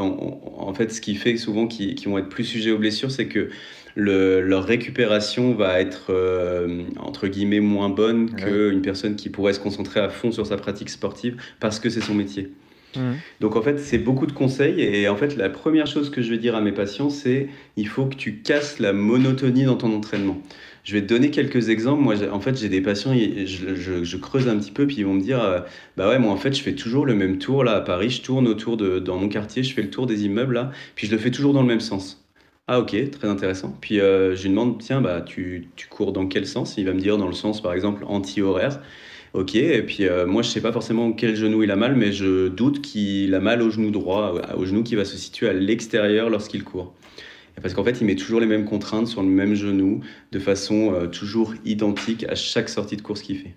en, fait, ce qui fait souvent qu'ils vont être plus sujets aux blessures, c'est que le- leur récupération va être euh, entre guillemets moins bonne qu'une personne qui pourrait se concentrer à fond sur sa pratique sportive parce que c'est son métier. Mhm. Donc en fait, c'est beaucoup de conseils et en fait, la première chose que je vais dire à mes patients, c'est il faut que tu casses la monotonie dans ton entraînement. Je vais te donner quelques exemples. Moi, en fait, j'ai des patients, je- je creuse un petit peu, puis ils vont me dire, euh, bah ouais, moi en fait, je fais toujours le même tour là à Paris. Je tourne autour de dans mon quartier, je fais le tour des immeubles là, puis je le fais toujours dans le même sens. Ah ok, très intéressant. Puis euh, je lui demande, tiens, bah tu, tu cours dans quel sens? Il va me dire dans le sens, par exemple, anti-horaire. Ok, et puis euh, moi je sais pas forcément quel genou il a mal, mais je doute qu'il a mal au genou droit, au genou qui va se situer à l'extérieur lorsqu'il court. Et Parce qu'en fait, il met toujours les mêmes contraintes sur le même genou, de façon euh, toujours identique à chaque sortie de course qu'il fait.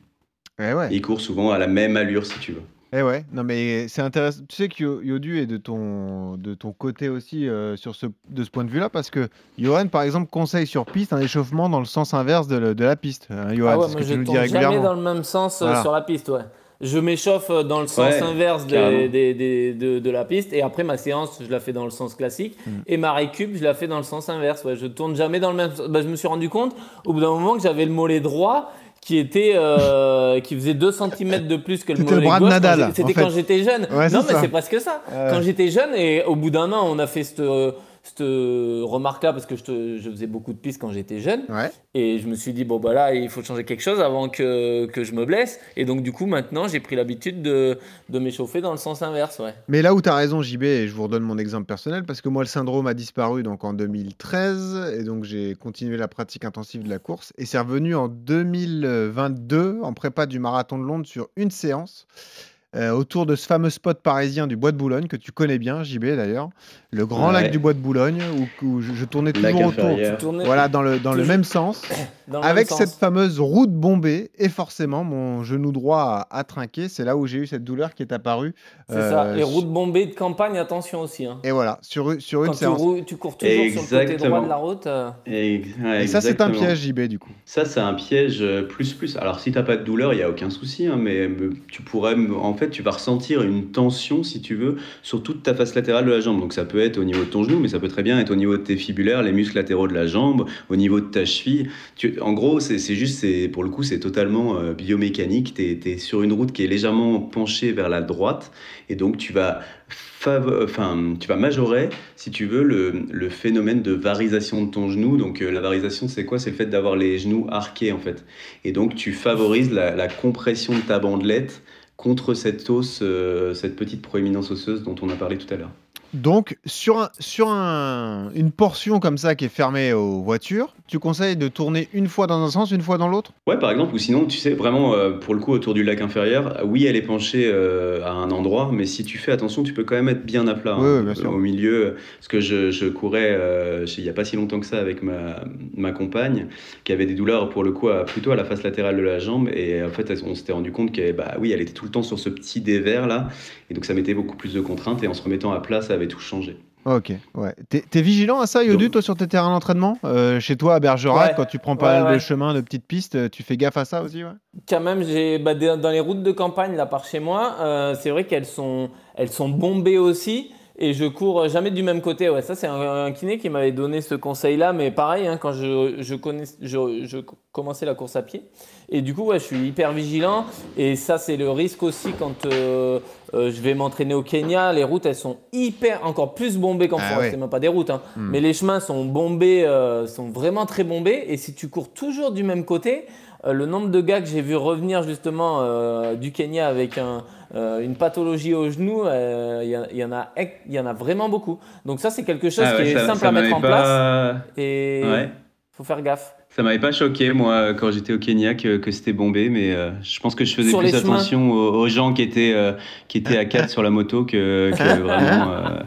Eh ouais. Il court souvent à la même allure, si tu veux. Eh ouais, non mais c'est intéressant. Tu sais que Yo- Yodu est de ton, de ton côté aussi euh, sur ce, de ce point de vue-là, parce que Johan, par exemple, conseille sur piste un échauffement dans le sens inverse de, le- de la piste. Hein, Johan, Ah ouais, c'est ce moi que je tu nous dis tourne jamais régulièrement. dans le même sens euh, Voilà. sur la piste, ouais. Je m'échauffe euh, dans le sens Ouais, inverse des- carrément. des- des- de, de la piste et après ma séance, je la fais dans le sens classique Mm. et ma récup, je la fais dans le sens inverse. Ouais. Je tourne jamais dans le même sens. Bah, je me suis rendu compte au bout d'un moment que j'avais le mollet droit qui était euh, qui faisait 2 cm de plus que le mollet bras de gauche. C'était quand j'étais jeune. Ouais, non mais c'est presque ça. Euh. Quand j'étais jeune et au bout d'un an, on a fait cette euh, c'était remarquable parce que je, te- je faisais beaucoup de pistes quand j'étais jeune. Ouais. Et je me suis dit, bon, bah là, il faut changer quelque chose avant que, que je me blesse. Et donc, du coup, maintenant, j'ai pris l'habitude de, de m'échauffer dans le sens inverse. Ouais. Mais là où tu as raison, JB, et je vous redonne mon exemple personnel, parce que moi, le syndrome a disparu donc en 2013, et donc j'ai continué la pratique intensive de la course, et c'est revenu en 2022, en prépa du marathon de Londres, sur une séance, euh, autour de ce fameux spot parisien du Bois de Boulogne, que tu connais bien, JB d'ailleurs, le grand Ouais. lac du Bois de Boulogne, où, où je, je tournais Lac toujours autour, inférieur. Tourner voilà, dans le, dans le même sens. dans le même Avec sens. cette fameuse route bombée, et forcément, mon genou droit a, a trinqué. C'est là où j'ai eu cette douleur qui est apparue. C'est ça. euh, Et route bombée de campagne, attention aussi. Hein. Et voilà, sur, sur une Quand tu, séance. tu cours toujours sur le côté Exactement. droit de la route. euh, Et, ouais, Et ça, c'est un exactement. piège, JB, du coup. Ça, c'est un piège euh, plus plus. Alors, si t'as pas de douleur, il y a aucun souci, hein, mais mais tu pourrais, en fait, tu vas ressentir une tension, si tu veux, sur toute ta face latérale de la jambe. Donc, ça peut être au niveau de ton genou, mais ça peut très bien être au niveau de tes fibulaires, les muscles latéraux de la jambe, au niveau de ta cheville. Tu, en gros, c'est juste, pour le coup, c'est totalement euh, biomécanique. T'es es sur une route qui est légèrement penchée vers la droite, et donc tu vas enfin, tu vas majorer, si tu veux, le, phénomène de varisation de ton genou. Donc, euh, la varisation, c'est quoi? C'est le fait d'avoir les genoux arqués, en fait. Et donc, tu favorises la compression de ta bandelette contre cette os, euh, cette petite proéminence osseuse dont on a parlé tout à l'heure. Donc, sur, un, sur un- une portion comme ça qui est fermée aux voitures, tu conseilles de tourner une fois dans un sens, une fois dans l'autre? Ouais, par exemple, ou sinon, tu sais, vraiment, euh, pour le coup, autour du lac inférieur, oui, elle est penchée euh, à un endroit, mais si tu fais attention, tu peux quand même être bien à plat. Ouais, hein, bien sûr. Au milieu, parce que je, je courais euh, il n'y a pas si longtemps que ça avec ma, ma compagne, qui avait des douleurs, pour le coup, à- plutôt à la face latérale de la jambe, et en fait, on s'était rendu compte qu'elle bah, oui, elle était tout le temps sur ce petit dévers là, et donc ça mettait beaucoup plus de contraintes, et en se remettant à plat, ça avait tout changé. Ok, ouais. T'es t'es vigilant à ça, Yodu, toi, sur tes terrains d'entraînement? Euh, Chez toi, à Bergerac, Ouais. quand tu prends pas Ouais, mal de ouais. chemins, de petites pistes, tu fais gaffe à ça aussi, ouais? Quand même, j'ai bah, dans les routes de campagne là par chez moi, euh, c'est vrai qu'elles sont, elles sont bombées aussi. Et je cours jamais du même côté. Ouais, ça c'est un, un kiné qui m'avait donné ce conseil-là, mais pareil, hein, quand je, je, connais, je, je commençais la course à pied. Et du coup, ouais, je suis hyper vigilant. Et ça, c'est le risque aussi quand euh, euh, je vais m'entraîner au Kenya. Les routes, elles sont hyper, encore plus bombées qu'en Ah ouais. C'est même pas des routes, hein. Hmm. mais les chemins sont bombés, euh, sont vraiment très bombés. Et si tu cours toujours du même côté, euh, le nombre de gars que j'ai vu revenir justement euh, du Kenya avec un, euh, une pathologie au genou, euh, il y, il en a, il y en a vraiment beaucoup. Donc ça, c'est quelque chose Ah ouais, qui est ça- simple ça à mettre en place et Ouais. faut faire gaffe. Ça m'avait pas choqué, moi, quand j'étais au Kenya, que, que c'était bombé, mais euh, je pense que je faisais Sur plus attention aux, aux gens qui étaient, euh, qui étaient à 4 sur la moto que, que vraiment. euh,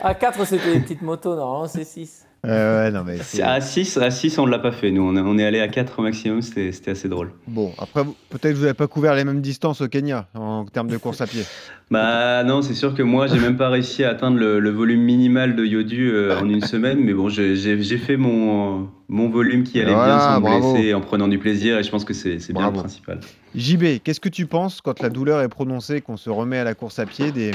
À 4, c'était des petites motos, normalement c'est 6. Euh, ouais, non, mais à 6, à 6, on ne l'a pas fait. Nous, on, est allé à 4 au maximum, c'était assez drôle. Bon, après, peut-être que vous n'avez pas couvert les mêmes distances au Kenya en termes de course à pied. Bah non, c'est sûr que moi, j'ai même pas réussi à atteindre le, le volume minimal de Yodu euh, en une semaine, mais bon, j'ai fait mon, mon volume qui allait Voilà, bien sans me blesser, en prenant du plaisir, et je pense que c'est bien le principal. JB, qu'est-ce que tu penses quand la douleur est prononcée, qu'on se remet à la course à pied, des,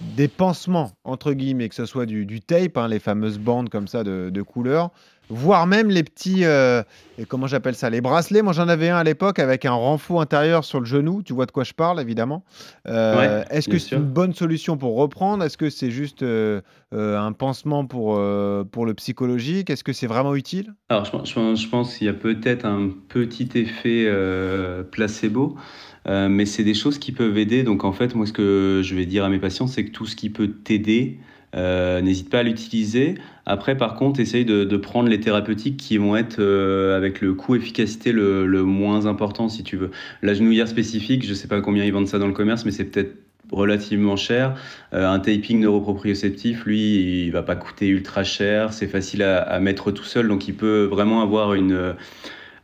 des pansements, entre guillemets, que ce soit du, du tape, hein, les fameuses bandes comme ça de, de couleur, voire même les petits, euh, et comment j'appelle ça, les bracelets. Moi j'en avais un à l'époque avec un renfort intérieur sur le genou, tu vois de quoi je parle évidemment. Euh, Ouais, Est-ce que c'est une bonne solution pour reprendre? Est-ce que c'est juste euh, un pansement pour, pour le psychologique? Est-ce que c'est vraiment utile? Alors, je, pense- je pense, je pense qu'il y a peut-être un petit effet placebo, euh, mais c'est des choses qui peuvent aider. Donc, en fait, moi, ce que je vais dire à mes patients, c'est que tout ce qui peut t'aider, euh, n'hésite pas à l'utiliser. Après, par contre, essaye de, prendre les thérapeutiques qui vont être euh, avec le coût-efficacité le, moins important, si tu veux. La genouillère spécifique, je sais pas combien ils vendent ça dans le commerce, mais c'est peut-être relativement cher. Un taping neuroproprioceptif, lui, il va pas coûter ultra cher. C'est facile à, mettre tout seul, donc il peut vraiment avoir une,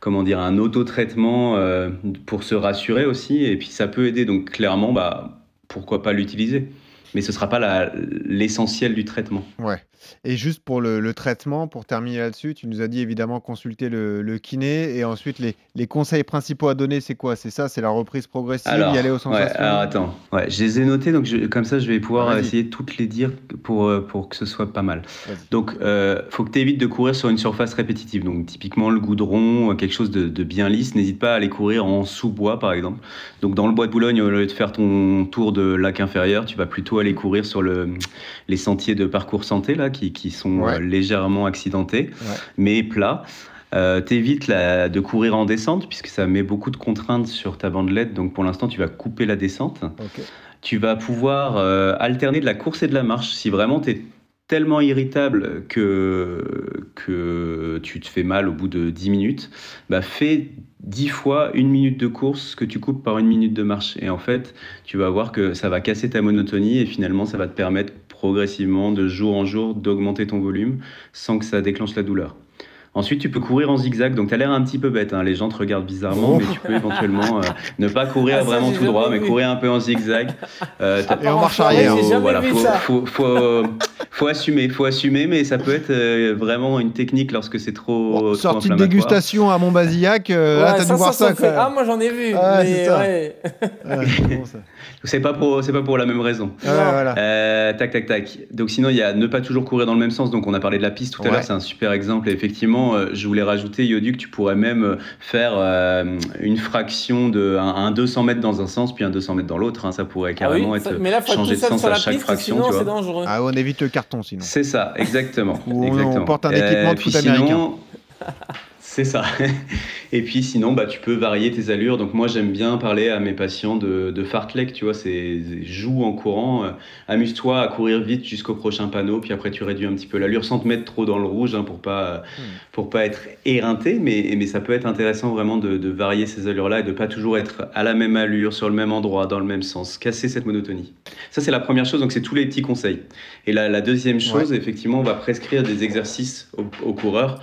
comment dire, un auto-traitement euh, pour se rassurer aussi. Et puis ça peut aider. Donc clairement, bah, pourquoi pas l'utiliser Mais ce sera pas l'essentiel du traitement. Ouais. Et juste pour le, le traitement, pour terminer là-dessus, tu nous as dit évidemment consulter le, le kiné et ensuite les, les conseils principaux à donner, c'est quoi? C'est ça, c'est la reprise progressive, y aller aux ouais, sensations? alors attends, ouais, je les ai notés, donc je- comme ça je vais pouvoir Ah, essayer de toutes les dire pour, euh, pour que ce soit pas mal. Donc, euh, faut que tu évites de courir sur une surface répétitive. Donc, typiquement le goudron, euh, quelque chose de, de bien lisse. N'hésite pas à aller courir en sous-bois, par exemple. Donc, dans le bois de Boulogne, au lieu de faire ton tour de lac inférieur, tu vas plutôt aller courir sur le, les sentiers de parcours santé là, qui, qui sont Ouais. euh, légèrement accidentés, Ouais. mais plats. Euh, T'évites de courir en descente puisque ça met beaucoup de contraintes sur ta bandelette. Donc pour l'instant, tu vas couper la descente. Tu vas pouvoir euh, alterner de la course et de la marche. Si vraiment tu es tellement irritable que, que tu te fais mal au bout de 10 minutes, bah fais 10 fois une minute de course que tu coupes par une minute de marche. Et en fait, tu vas voir que ça va casser ta monotonie et finalement, ça va te permettre progressivement, de jour en jour, d'augmenter ton volume sans que ça déclenche la douleur. Ensuite, tu peux courir en zigzag. Donc, tu as l'air un petit peu bête. hein. Les gens te regardent bizarrement, Oh. mais tu peux éventuellement euh, ne pas courir Ah, ça, vraiment tout droit, mais courir un peu en zigzag. Euh, Et en marche arrière. Jamais voilà, vu faut, faut, faut, faut assumer, faut assumer, mais ça peut être euh, vraiment une technique lorsque c'est trop, Bon, trop sortie de dégustation à Montbazillac, euh, là Ouais, t'as ça, dû voir ça, ça. quoi. Ah, moi j'en ai vu. Ah, mais ouais. Ouais, c'est pas pour, c'est pas pour la même raison. Ouais, voilà. Euh, tac, tac, tac. Donc sinon, il y a ne pas toujours courir dans le même sens. Donc on a parlé de la piste tout à Ouais. l'heure, c'est un super exemple. Et effectivement, euh, je voulais rajouter, Yodu, que tu pourrais même euh, faire euh, une fraction de un, un 200 mètres dans un sens, puis un 200 mètres dans l'autre. hein. Ça pourrait Ah oui, carrément ça- être mais là, faut être changer tout de sens sur à chaque piste, fraction, sinon tu c'est vois. dangereux. Ah, on évite le carton sinon. C'est ça, exactement. On- exactement. on porte un équipement de foot sinon- C'est ça. Et puis sinon, bah, tu peux varier tes allures. Donc moi, j'aime bien parler à mes patients de, de fartlek, tu vois, c'est joue en courant, euh, amuse-toi à courir vite jusqu'au prochain panneau, puis après tu réduis un petit peu l'allure sans te mettre trop dans le rouge hein, pour pas pour pas être éreinté, mais, mais ça peut être intéressant vraiment de, de varier ces allures-là et de pas toujours être à la même allure, sur le même endroit, dans le même sens, casser cette monotonie. Ça, c'est la première chose, donc c'est tous les petits conseils. Et la, la deuxième chose, effectivement, on va prescrire des exercices aux, aux coureurs.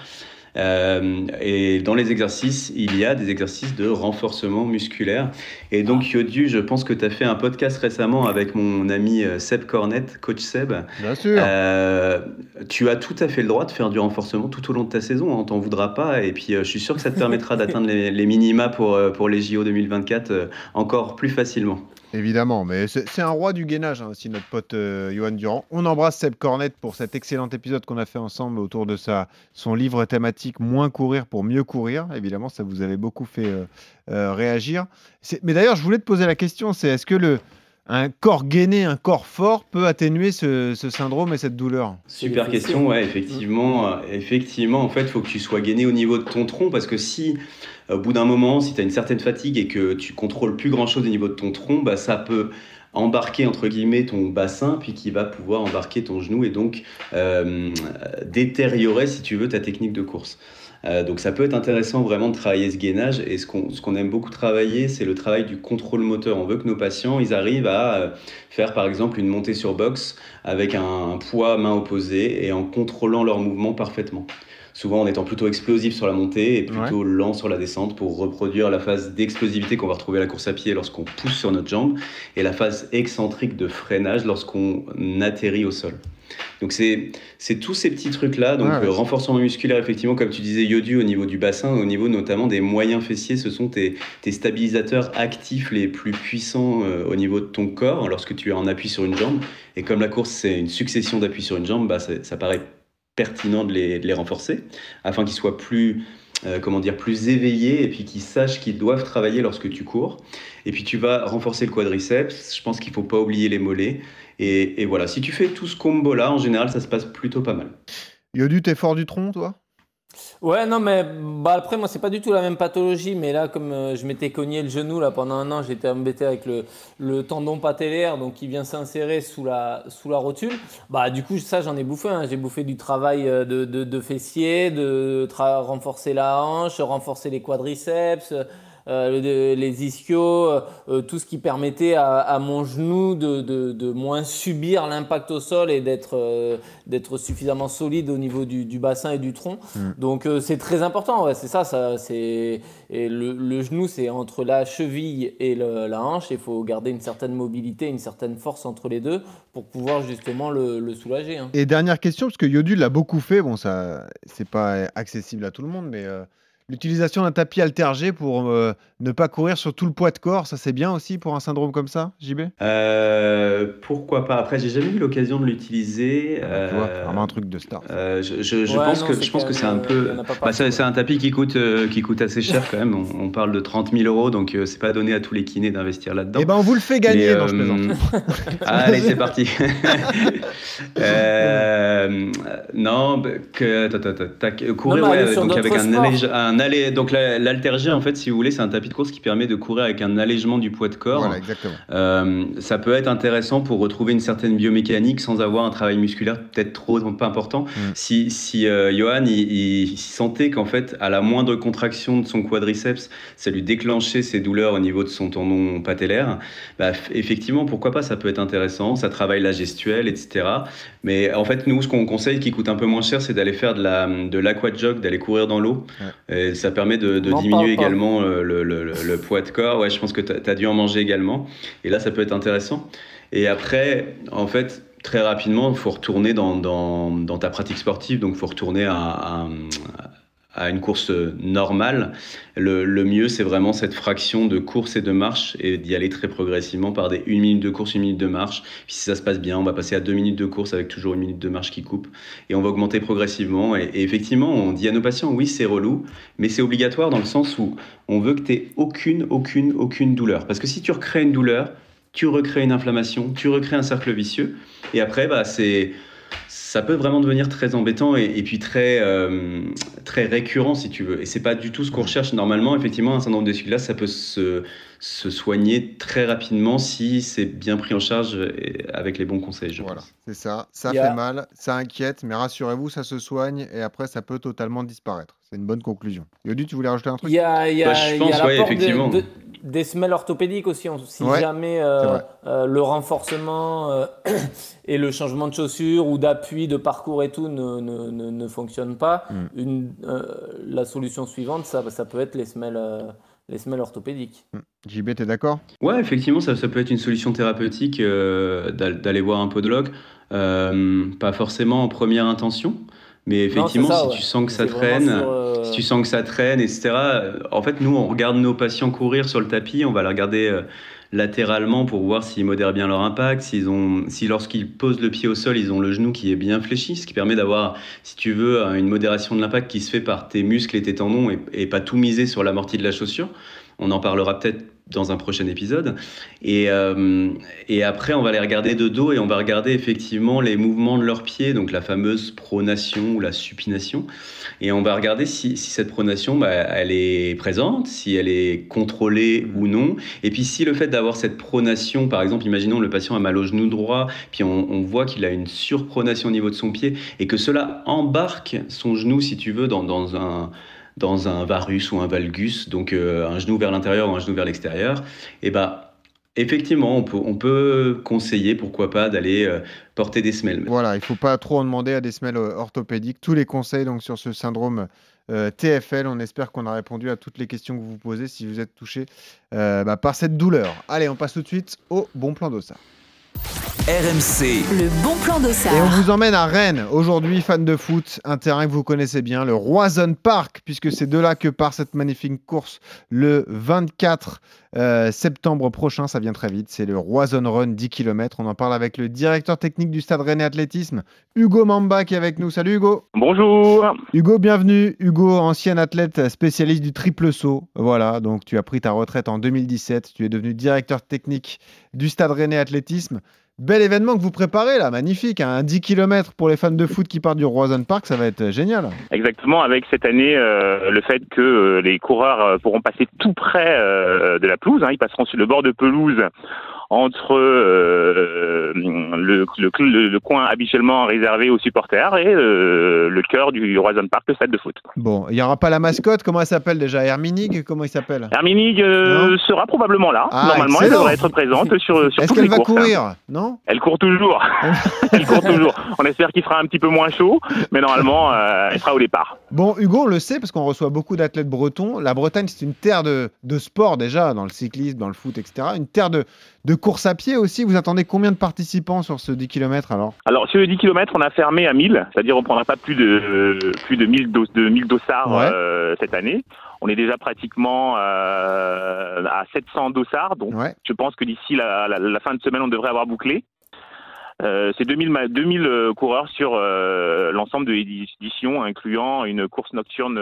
Euh, et dans les exercices, il y a des exercices de renforcement musculaire. Et donc, Yodu, je pense que tu as fait un podcast récemment avec mon ami euh, Seb Cornette, coach Seb. Bien sûr. Euh, tu as tout à fait le droit de faire du renforcement tout au long de ta saison, hein, on t'en voudra pas. Et puis, je suis sûr que ça te permettra d'atteindre les, les minima pour, pour les JO 2024 euh, encore plus facilement. Évidemment, mais c'est un roi du gainage hein, aussi, notre pote euh, Johan Durand. On embrasse Seb Cornette pour cet excellent épisode qu'on a fait ensemble autour de sa, son livre thématique Moins courir pour mieux courir. Évidemment, ça vous avait beaucoup fait euh, euh, réagir. Mais d'ailleurs, je voulais te poser la question, c'est est-ce que le, un corps gainé, un corps fort peut atténuer ce, ce syndrome et cette douleur Super question, ouais, effectivement. euh, effectivement, en fait, il faut que tu sois gainé au niveau de ton tronc parce que si, au bout d'un moment, si tu as une certaine fatigue et que tu contrôles plus grand chose au niveau de ton tronc, bah, ça peut embarquer entre guillemets ton bassin puis qui va pouvoir embarquer ton genou et donc euh, détériorer si tu veux ta technique de course. Euh, donc ça peut être intéressant vraiment de travailler ce gainage et ce qu'on aime beaucoup travailler c'est le travail du contrôle moteur. On veut que nos patients ils arrivent à euh, faire par exemple une montée sur box avec un, un poids main opposée et en contrôlant leur mouvement parfaitement. Souvent en étant plutôt explosif sur la montée et plutôt lent sur la descente pour reproduire la phase d'explosivité qu'on va retrouver à la course à pied lorsqu'on pousse sur notre jambe et la phase excentrique de freinage lorsqu'on atterrit au sol. Donc c'est tous ces petits trucs là donc ouais. euh, renforcement musculaire effectivement comme tu disais Yodu au niveau du bassin au niveau notamment des moyens fessiers ce sont tes, tes stabilisateurs actifs les plus puissants euh, au niveau de ton corps lorsque tu es en appui sur une jambe et comme la course c'est une succession d'appuis sur une jambe bah, ça, ça paraît pertinent de les, de les renforcer afin qu'ils soient plus euh, comment dire plus éveillés et puis qu'ils sachent qu'ils doivent travailler lorsque tu cours. Et puis tu vas renforcer le quadriceps. Je pense qu'il faut pas oublier les mollets. Et, et voilà. Si tu fais tout ce combo là en général ça se passe plutôt pas mal. Yodu, t'es fort du tronc, toi? Ouais, non, mais bah, après, moi, c'est pas du tout la même pathologie, mais là, comme euh, je m'étais cogné le genou là pendant un an, j'étais embêté avec le, tendon patellaire, donc qui vient s'insérer sous la, rotule. Bah, du coup, ça, j'en ai bouffé. hein. J'ai bouffé du travail euh, de, de, de fessier, de renforcer la hanche, renforcer les quadriceps. Euh, le- les ischios, euh, euh, tout ce qui permettait à, à mon genou de, de, de moins subir l'impact au sol et d'être euh, d'être suffisamment solide au niveau du, du bassin et du tronc. Donc euh, c'est très important, ouais, c'est ça, ça c'est le, le genou c'est entre la cheville et le- la hanche, il faut garder une certaine mobilité, une certaine force entre les deux pour pouvoir justement le, le soulager. hein. Et dernière question, parce que Yodu l'a beaucoup fait, bon, ça, c'est pas accessible à tout le monde, mais euh, l'utilisation d'un tapis altergé pour euh, ne pas courir sur tout le poids de corps, ça c'est bien aussi pour un syndrome comme ça, JB Euh, pourquoi pas? Après, j'ai jamais eu l'occasion de l'utiliser. Tu vois, Euh, vraiment un truc de star. euh, je je- je Ouais, pense non, que c'est je pense que c'est un peu. Bah, c'est un tapis qui coûte euh, qui coûte assez cher quand même. On, on parle de 30 000 euros, donc euh, c'est pas donné à tous les kinés d'investir là-dedans. Eh ben, on vous le fait gagner, Mais, non, je euh, plaisante. Allez, c'est parti. Euh, non, bah, que, ta- ta- ta- ta- que- courir Non, ouais, donc avec un. Allège- un allé- donc la- l'haltérgé en fait, si vous voulez, c'est un tapis de course qui permet de courir avec un allègement du poids de corps. Voilà, exactement. Euh, ça peut être intéressant pour retrouver une certaine biomécanique sans avoir un travail musculaire peut-être trop pas important. Si, si euh, Johan il, il sentait qu'en fait à la moindre contraction de son quadriceps, ça lui déclenchait ses douleurs au niveau de son tendon patellaire, bah, effectivement pourquoi pas, ça peut être intéressant. Ça travaille la gestuelle, etc. Mais en fait nous ce qu'on conseille qui coûte un peu moins cher, c'est d'aller faire de la de l'aquajog, d'aller courir dans l'eau. Et ça permet de, diminuer pas. également euh, le, le- le- le poids de corps. Ouais, je pense que tu as, dû en manger également. Et là, ça peut être intéressant. Et après, en fait, très rapidement, il faut retourner dans, dans, dans ta pratique sportive. Donc, il faut retourner à, à, à une course normale. Le, mieux, c'est vraiment cette fraction de course et de marche et d'y aller très progressivement par des 1 minute de course, 1 minute de marche. Puis si ça se passe bien, on va passer à 2 minutes de course avec toujours une minute de marche qui coupe. Et on va augmenter progressivement. Et, et effectivement, on dit à nos patients, oui, c'est relou, mais c'est obligatoire dans le sens où on veut que tu aies aucune, aucune, aucune douleur. Parce que si tu recrées une douleur, tu recrées une inflammation, tu recrées un cercle vicieux. Et après, bah, c'est ça peut vraiment devenir très embêtant et, puis très, euh, très récurrent si tu veux. Et c'est pas du tout ce qu'on recherche normalement. Effectivement, un syndrome d'essuie-glace, ça peut se, se soigner très rapidement si c'est bien pris en charge et avec les bons conseils. Je Voilà, c'est ça. Ça fait mal, ça inquiète, mais rassurez-vous, ça se soigne et après, ça peut totalement disparaître. C'est une bonne conclusion. Yodu, tu voulais rajouter un truc? Il y a, il y a, Bah, je il y a pense, l'apport ouais, effectivement. de- des semelles orthopédiques aussi. on- Si Ouais, jamais euh, euh, le renforcement euh, et le changement de chaussures ou d'appui, de parcours et tout ne, ne, ne, ne fonctionnent pas, Mm. une, euh, la solution suivante, ça, ça peut être les semelles, euh, les semelles orthopédiques. JB, t'es d'accord? Ouais, effectivement, ça, ça peut être une solution thérapeutique euh, d'al- d'aller voir un podologue. Euh, pas forcément en première intention, mais effectivement, ça, si ouais. tu sens que ça traîne, sur, euh, si tu sens que ça traîne, etc. euh, En fait, nous, on regarde nos patients courir sur le tapis, on va les regarder euh, latéralement pour voir s'ils modèrent bien leur impact, s'ils ont, si lorsqu'ils posent le pied au sol, ils ont le genou qui est bien fléchi, ce qui permet d'avoir, si tu veux, une modération de l'impact qui se fait par tes muscles et tes tendons et, et pas tout miser sur l'amorti de la chaussure. On en parlera peut-être dans un prochain épisode. Et, euh, et après, on va les regarder de dos et on va regarder effectivement les mouvements de leurs pieds, donc la fameuse pronation ou la supination. Et on va regarder si, si cette pronation, bah, elle est présente, si elle est contrôlée ou non. Et puis si le fait d'avoir cette pronation, par exemple, imaginons le patient a mal au genou droit, puis on, on voit qu'il a une surpronation au niveau de son pied, et que cela embarque son genou, si tu veux, dans, dans un dans un varus ou un valgus, donc euh, un genou vers l'intérieur ou un genou vers l'extérieur, et bah effectivement, on peut, on peut conseiller, pourquoi pas, d'aller euh, porter des semelles. Voilà, il faut pas trop en demander à des semelles euh, orthopédiques. Tous les conseils donc sur ce syndrome TFL. On espère qu'on a répondu à toutes les questions que vous vous posez si vous êtes touché bah, par cette douleur. Allez, on passe tout de suite au bon plan d'Ossa. RMC, Le bon plan d'Ossard. Et on vous emmène à Rennes. Aujourd'hui, fan de foot, un terrain que vous connaissez bien, le Roison Park, puisque c'est de là que part cette magnifique course le 24 euh, septembre prochain. Ça vient très vite. C'est le Roison Run 10 km. On en parle avec le directeur technique du Stade Rennais Athlétisme, Hugo Mamba, qui est avec nous. Salut Hugo. Bonjour. Hugo, bienvenue. Hugo, ancien athlète spécialiste du triple saut. Voilà, donc tu as pris ta retraite en 2017. Tu es devenu directeur technique du Stade Rennais Athlétisme. Bel événement que vous préparez là, magnifique. hein. Un 10 km pour les fans de foot qui partent du Roison Park, ça va être génial. Exactement, avec cette année euh, le fait que euh, les coureurs euh, pourront passer tout près euh, de la pelouse. hein. ils passeront sur le bord de pelouse entre euh, le, le, le- le coin habituellement réservé aux supporters et euh, le cœur du Roison Park, le stade de foot. Bon, il n'y aura pas la mascotte. Comment elle s'appelle déjà? Herminig Comment il s'appelle? Herminig euh, sera probablement là. Ah, Normalement, elle devrait être présente sur, sur Est-ce toutes qu'elle les va courses. hein. courir? Non? Elle court toujours. elle court toujours. On espère qu'il fera un petit peu moins chaud, mais normalement, elle sera au départ. Bon, Hugo, on le sait parce qu'on reçoit beaucoup d'athlètes bretons. La Bretagne, c'est une terre de, de sport déjà, dans le cyclisme, dans le foot, etc. Une terre de, de course à pied aussi. Vous attendez combien de participants sur ce 10 km alors Alors sur le 10 km, on a fermé à 1000, c'est-à-dire on ne prendra pas plus de plus de 1000, dos- de 1000 dossards Ouais. euh, cette année. On est déjà pratiquement euh, à 700 dossards, donc Ouais. je pense que d'ici la, la- la fin de semaine, on devrait avoir bouclé. Euh, c'est 2000, ma- 2000 euh, coureurs sur l'ensemble de l'édition, incluant une course nocturne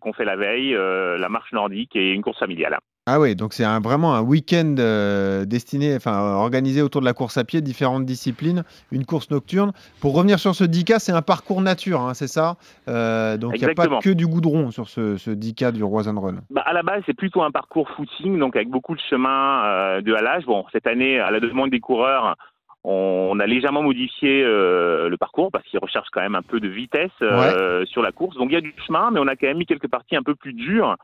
qu'on fait la veille, la marche nordique et une course familiale. Ah oui, donc c'est un- vraiment un week-end euh, destiné, enfin organisé autour de la course à pied, différentes disciplines, une course nocturne. Pour revenir sur ce 10K, c'est un parcours nature, hein, c'est ça? Euh, Donc il n'y a pas que du goudron sur ce, ce 10K du Roison Run. Bah, à la base, c'est plutôt un parcours footing, donc avec beaucoup de chemins euh, de halage. Bon, cette année, à la demande des coureurs, on a légèrement modifié euh, le parcours parce qu'ils recherchent quand même un peu de vitesse euh, sur la course. Donc il y a du chemin, mais on a quand même mis quelques parties un peu plus dures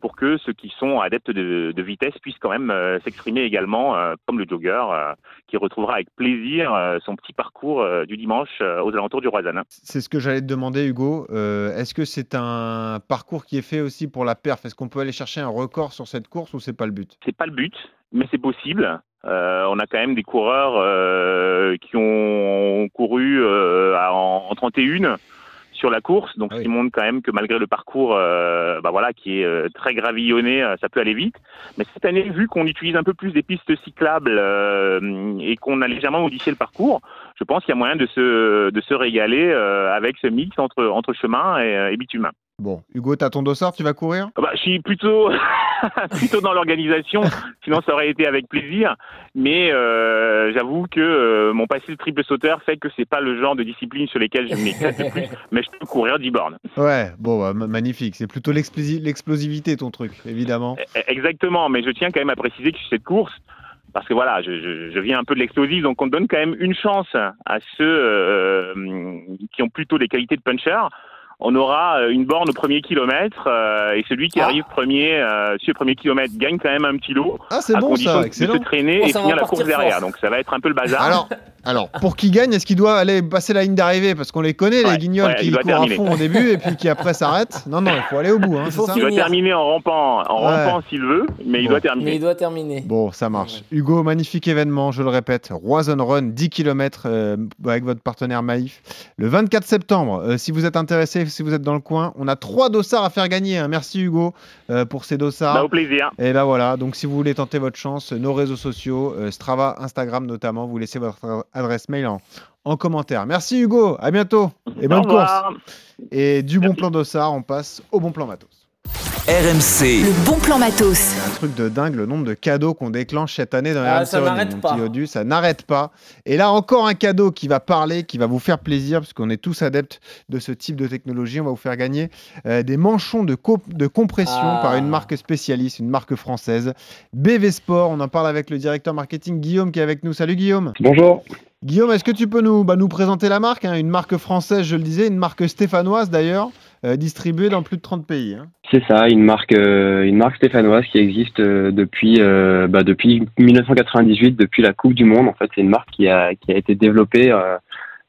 pour que ceux qui sont adeptes de, de vitesse puissent quand même euh, s'exprimer également, comme le jogger qui retrouvera avec plaisir son petit parcours du dimanche aux alentours du Roisanne. C'est ce que j'allais te demander, Hugo. Est-ce que c'est un parcours qui est fait aussi pour la perf? Est-ce qu'on peut aller chercher un record sur cette course ou c'est pas le but? C'est pas le but, mais c'est possible. Euh, on a quand même des coureurs euh, qui ont couru euh, en, en 31 sur la course, donc Ah ce oui. qui montre quand même que malgré le parcours, bah voilà, qui est très gravillonné, ça peut aller vite. Mais cette année, vu qu'on utilise un peu plus des pistes cyclables et qu'on a légèrement modifié le parcours, je pense qu'il y a moyen de se de se régaler avec ce mix entre entre chemin et, et bitume. Bon, Hugo, t'as ton dossard, tu vas courir? Ah Bah, je suis plutôt plutôt dans l'organisation, sinon ça aurait été avec plaisir. Mais euh, j'avoue que euh, mon passé de triple sauteur fait que c'est pas le genre de discipline sur lesquelles je m'éclate le plus. Mais je peux courir 10 bornes. Ouais, bon, bah, ma- magnifique. C'est plutôt l'explosi- l'explosivité, ton truc, évidemment. Eh, Exactement, mais je tiens quand même à préciser que sur cette course, parce que voilà, je, je, je viens un peu de l'explosif, donc on donne quand même une chance à ceux euh, qui ont plutôt des qualités de puncher. On aura euh, une borne au premier kilomètre euh, et celui qui Ah. arrive premier euh, sur le premier kilomètre gagne quand même un petit lot. Ah, c'est à bon condition ça, de se traîner Oh, et finir la course derrière. fort. Donc ça va être un peu le bazar. Alors, alors, pour qui gagne, est-ce qu'il doit aller passer la ligne d'arrivée? Parce qu'on les connaît, les guignols ouais, qui courent à terminer. fond au début et puis qui après s'arrêtent. Non, non, il faut aller au bout, hein, Il c'est faut ça il doit terminer en rampant, en Ouais. rampant s'il veut, mais il doit Mais terminer. il doit terminer. Bon, ça marche. Hugo, magnifique événement, je le répète. Roison Run, 10 km avec votre partenaire Maïf. Le 24 septembre, euh, si vous êtes intéressé, si vous êtes dans le coin, on a trois dossards à faire gagner. hein. Merci Hugo euh, pour ces dossards. Bah, au plaisir. Et ben voilà, donc si vous voulez tenter votre chance, nos réseaux sociaux, euh, Strava, Instagram notamment, vous laissez votre adresse mail en, en commentaire. Merci Hugo, à bientôt et bonne course. Et du bon plan d'Ossard, on passe au bon plan matos. RMC, Le bon plan matos. C'est un truc de dingue le nombre de cadeaux qu'on déclenche cette année dans Ah, la ça n'arrête pas. ça n'arrête pas. Et là encore un cadeau qui va parler, qui va vous faire plaisir, parce qu'on est tous adeptes de ce type de technologie. On va vous faire gagner euh, des manchons de, co- de compression Ah. par une marque spécialiste, une marque française, BV Sport. On en parle avec le directeur marketing Guillaume qui est avec nous. Salut Guillaume. Bonjour. Guillaume, est-ce que tu peux nous, bah, nous présenter la marque hein? Une marque française, je le disais, une marque stéphanoise d'ailleurs, euh, distribuée dans plus de 30 pays. hein. C'est ça, une marque, euh, une marque stéphanoise qui existe euh, depuis, bah, depuis 1998, depuis la Coupe du Monde. En fait, c'est une marque qui a, qui a été développée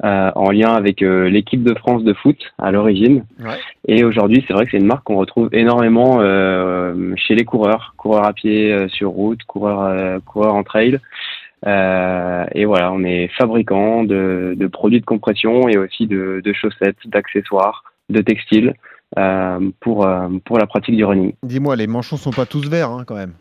euh, en lien avec euh, l'équipe de France de foot à l'origine. Ouais. Et aujourd'hui, c'est vrai que c'est une marque qu'on retrouve énormément euh, chez les coureurs, coureurs à pied sur route, coureurs, coureurs en trail. Et voilà, on est fabricant de, de produits de compression et aussi de, de chaussettes, d'accessoires, de textiles euh, pour, euh, pour la pratique du running. Dis-moi, les manchons sont pas tous verts hein, quand même.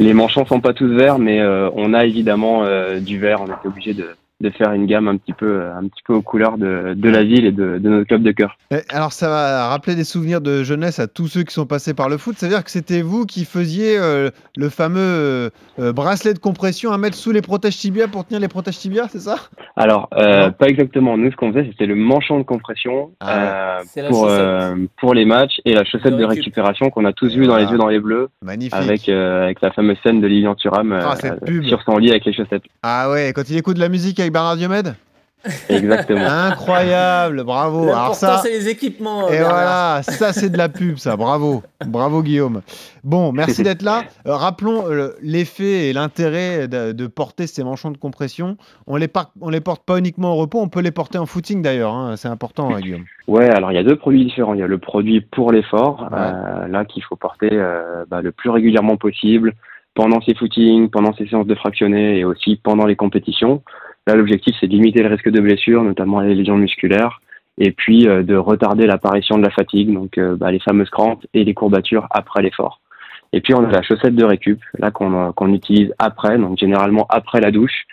Les manchons sont pas tous verts, mais euh, on a évidemment euh, du vert. On était obligé de, de faire une gamme un petit peu, un petit peu aux couleurs de, de la ville et de, de notre club de cœur. Alors ça va rappeler des souvenirs de jeunesse à tous ceux qui sont passés par le foot. C'est-à-dire que c'était vous qui faisiez euh, le fameux euh, euh, bracelet de compression à mettre sous les protèges tibia pour tenir les protèges tibia, c'est ça? Alors, euh, pas exactement. Nous, ce qu'on faisait, c'était le manchon de compression Ah euh, pour, chaussette. euh, pour les matchs et la chaussette De de récup. récupération qu'on a tous vu dans les yeux dans les bleus Magnifique. avec, euh, avec la fameuse scène de Lilian Thuram Ah, sur son lit avec les chaussettes. Ah ouais, quand il écoute de la musique avec Bernard Diomède Exactement. Incroyable, bravo. Alors ça, c'est les équipements. et Bernard. voilà, ça c'est de la pub, ça. Bravo, bravo Guillaume. Bon, merci d'être là. Euh, rappelons euh, l'effet et l'intérêt de, de porter ces manchons de compression. On les, par- on les porte pas uniquement au repos, on peut les porter en footing d'ailleurs. hein. C'est important, hein, Guillaume. Ouais, alors il y a deux produits différents. Il y a le produit pour l'effort, Ouais. euh, là qu'il faut porter euh, bah, le plus régulièrement possible, pendant ses footings, pendant ses séances de fractionnés et aussi pendant les compétitions. Là, l'objectif, c'est de limiter le risque de blessure, notamment les lésions musculaires, et puis euh, de retarder l'apparition de la fatigue, donc euh, bah, les fameuses crampes et les courbatures après l'effort. Et puis on a la chaussette de récup, là qu'on qu'on utilise après, donc généralement après la douche.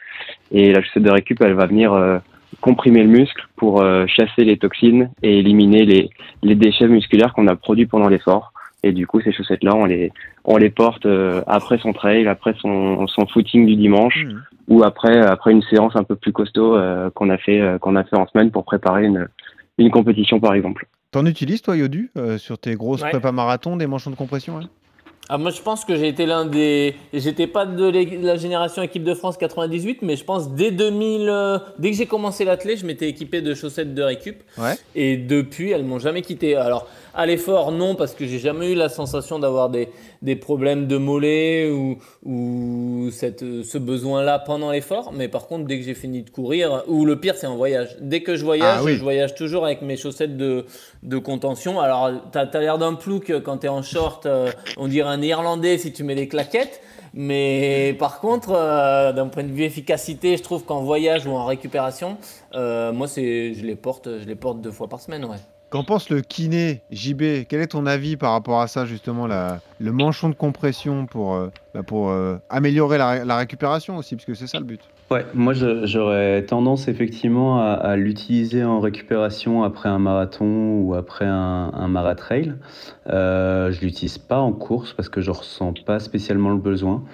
Et la chaussette de récup, elle va venir euh, comprimer le muscle pour chasser les toxines et éliminer les déchets musculaires qu'on a produits pendant l'effort. Et du coup, ces chaussettes-là, on les, on les porte après son trail, après son, son footing du dimanche, Mmh. ou après, après une séance un peu plus costaud euh, qu'on a fait, euh, qu'on a fait en semaine pour préparer une, une compétition par exemple. T'en utilises, toi, Yodu, euh, sur tes grosses Ouais. prépa marathon, des manchons de compression hein Ah, moi, je pense que j'ai été l'un des. J'étais pas de la génération équipe de France 98, mais je pense dès 2000, euh, dès que j'ai commencé l'athlète, je m'étais équipé de chaussettes de récup. Ouais. Et depuis, elles m'ont jamais quitté. Alors, à l'effort, non, parce que j'ai jamais eu la sensation d'avoir des, des problèmes de mollet ou, ou cette, ce besoin-là pendant l'effort. Mais par contre, dès que j'ai fini de courir, ou le pire, c'est en voyage. Dès que je voyage, Ah oui. je voyage toujours avec mes chaussettes de, de contention. Alors, tu as, l'air d'un plouc quand tu es en short, euh, on dirait un Irlandais si tu mets des claquettes. Mais par contre, euh, d'un point de vue efficacité, je trouve qu'en voyage ou en récupération, euh, moi, c'est, je les porte, je les porte deux fois par semaine, ouais. Qu'en pense le kiné JB Quel est ton avis par rapport à ça, justement, la- le manchon de compression pour, euh, bah, pour euh, améliorer la, la récupération aussi, parce que c'est ça le but. Ouais, moi j'aurais tendance effectivement à, à l'utiliser en récupération après un marathon ou après un, un maratrail. Euh, je l'utilise pas en course parce que je ressens pas spécialement le besoin.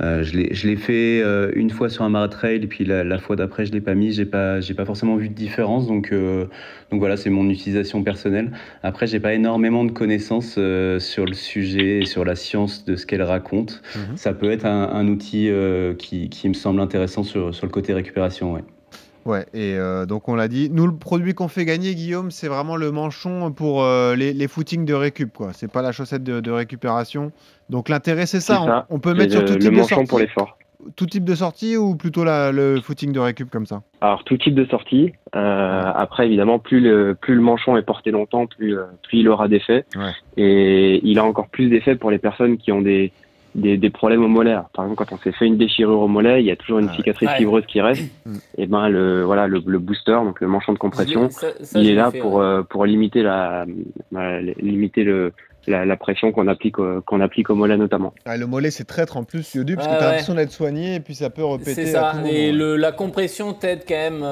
Euh, je l'ai fait euh, une fois sur un maratrail et puis la, la fois d'après je l'ai pas mis. J'ai pas j'ai pas forcément vu de différence donc euh, donc voilà c'est mon utilisation personnelle. Après j'ai pas énormément de connaissances euh, sur le sujet et sur la science de ce qu'elle raconte. Mhm. Ça peut être un, un outil qui, qui me semble intéressant sur, sur le côté récupération. Ouais. Ouais, et euh, donc on l'a dit, nous le produit qu'on fait gagner, Guillaume, c'est vraiment le manchon pour euh, les, les footings de récup, quoi. C'est pas la chaussette de, de récupération. Donc l'intérêt, c'est ça. On, on peut mettre sur le, tout le type, de manchon pour sortie, l'effort. tout type de sortie ou plutôt la- le footing de récup comme ça? Alors tout type de sortie. Euh, après évidemment, plus le plus le manchon est porté longtemps, plus plus il aura d'effet. Ouais. Et il a encore plus d'effet pour les personnes qui ont des des, des problèmes au mollet. Par exemple, quand on s'est fait une déchirure au mollet, il y a toujours une Ah cicatrice Ouais. fibreuse qui reste. Mm. Et ben le voilà le, le booster, donc le manchon de compression, Ça- ça, il est là fait, pour ouais. euh, pour limiter la, limiter le la, la pression qu'on applique au- qu'on applique au mollet notamment. Ah, Le mollet, c'est traître en plus, Yodu, parce Ouais, que t'as ouais. l'impression d'être soigné et puis ça peut repéter. C'est à ça. tout moment, Et le, la compression t'aide quand même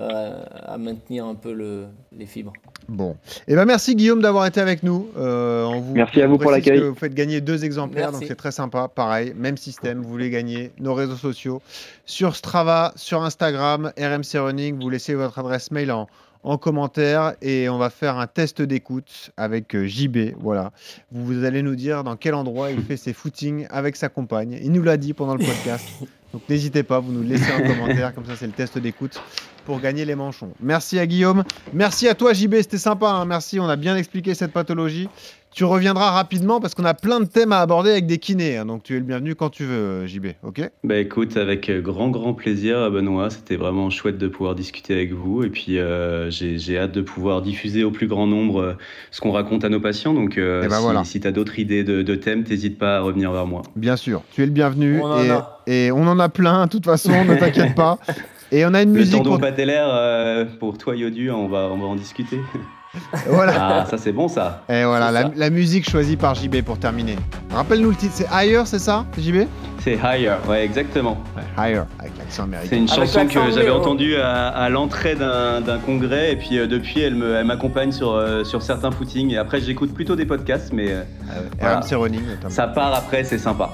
euh, à maintenir un peu le, les fibres. Bon. Et ben merci Guillaume d'avoir été avec nous. Euh, on vous, Merci à on vous pour l'accueil. Vous faites gagner deux exemplaires, Merci. donc c'est très sympa. Pareil, même système. Vous voulez gagner nos réseaux sociaux sur Strava, sur Instagram, RMC Running. Vous laissez votre adresse mail en, en commentaire et on va faire un test d'écoute avec euh, JB. Voilà. Vous, vous allez nous dire dans quel endroit il fait ses footings avec sa compagne. Il nous l'a dit pendant le podcast. Donc n'hésitez pas, vous nous laissez en commentaire, comme ça c'est le test d'écoute pour gagner les manchons. Merci à Guillaume, merci à toi JB, c'était sympa, hein. merci, on a bien expliqué cette pathologie. Tu reviendras rapidement parce qu'on a plein de thèmes à aborder avec des kinés, hein. donc tu es le bienvenu quand tu veux JB, ok? Bah écoute, avec euh, grand grand plaisir Benoît, c'était vraiment chouette de pouvoir discuter avec vous et puis euh, j'ai j'ai hâte de pouvoir diffuser au plus grand nombre euh, ce qu'on raconte à nos patients. Donc euh, Eh ben si, voilà. si tu as d'autres idées de, de thèmes, t'hésites pas à revenir vers moi. Bien sûr, tu es le bienvenu On en et, a. et on en a plein, de toute façon, ne t'inquiète pas. Et on a une Le musique. tendon pour- patellaire euh, pour toi Yodu, on va, on va en discuter. Voilà. Ah ça c'est bon ça. Et voilà, C'est la, ça. la musique choisie par JB pour terminer. Rappelle-nous le titre, c'est Higher, c'est ça, JB C'est Higher, ouais exactement. Higher, avec l'accent C'est américain. une Avec chanson que j'avais entendue à, à l'entrée d'un congrès et puis euh, depuis elle m'accompagne sur, euh, sur certains footings et après j'écoute plutôt des podcasts mais euh, voilà. RMC Running notamment. ça part après c'est sympa.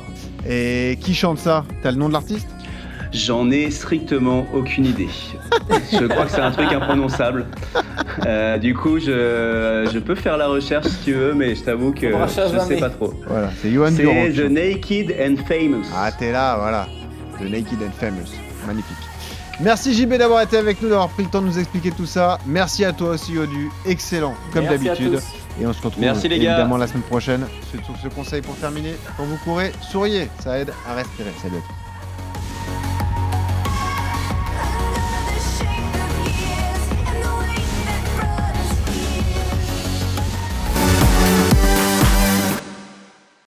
Et qui chante ça? T'as le nom de l'artiste? J'en ai strictement aucune idée. je crois que c'est un truc imprononçable. Euh, du coup je, je peux faire la recherche si tu veux mais je t'avoue que je chasamer. sais pas trop. Voilà, c'est Johan. C'est The. Naked and Famous. Ah, t'es là, voilà. The Naked and Famous. Magnifique. Merci JB d'avoir été avec nous, d'avoir pris le temps de nous expliquer tout ça. Merci à toi aussi, Odu. Excellent, comme Merci à d'habitude. Et on se retrouve Merci, les gars. évidemment la semaine prochaine. Sur ce conseil pour terminer, quand vous courez, souriez. Ça aide à respirer. Salut à tous.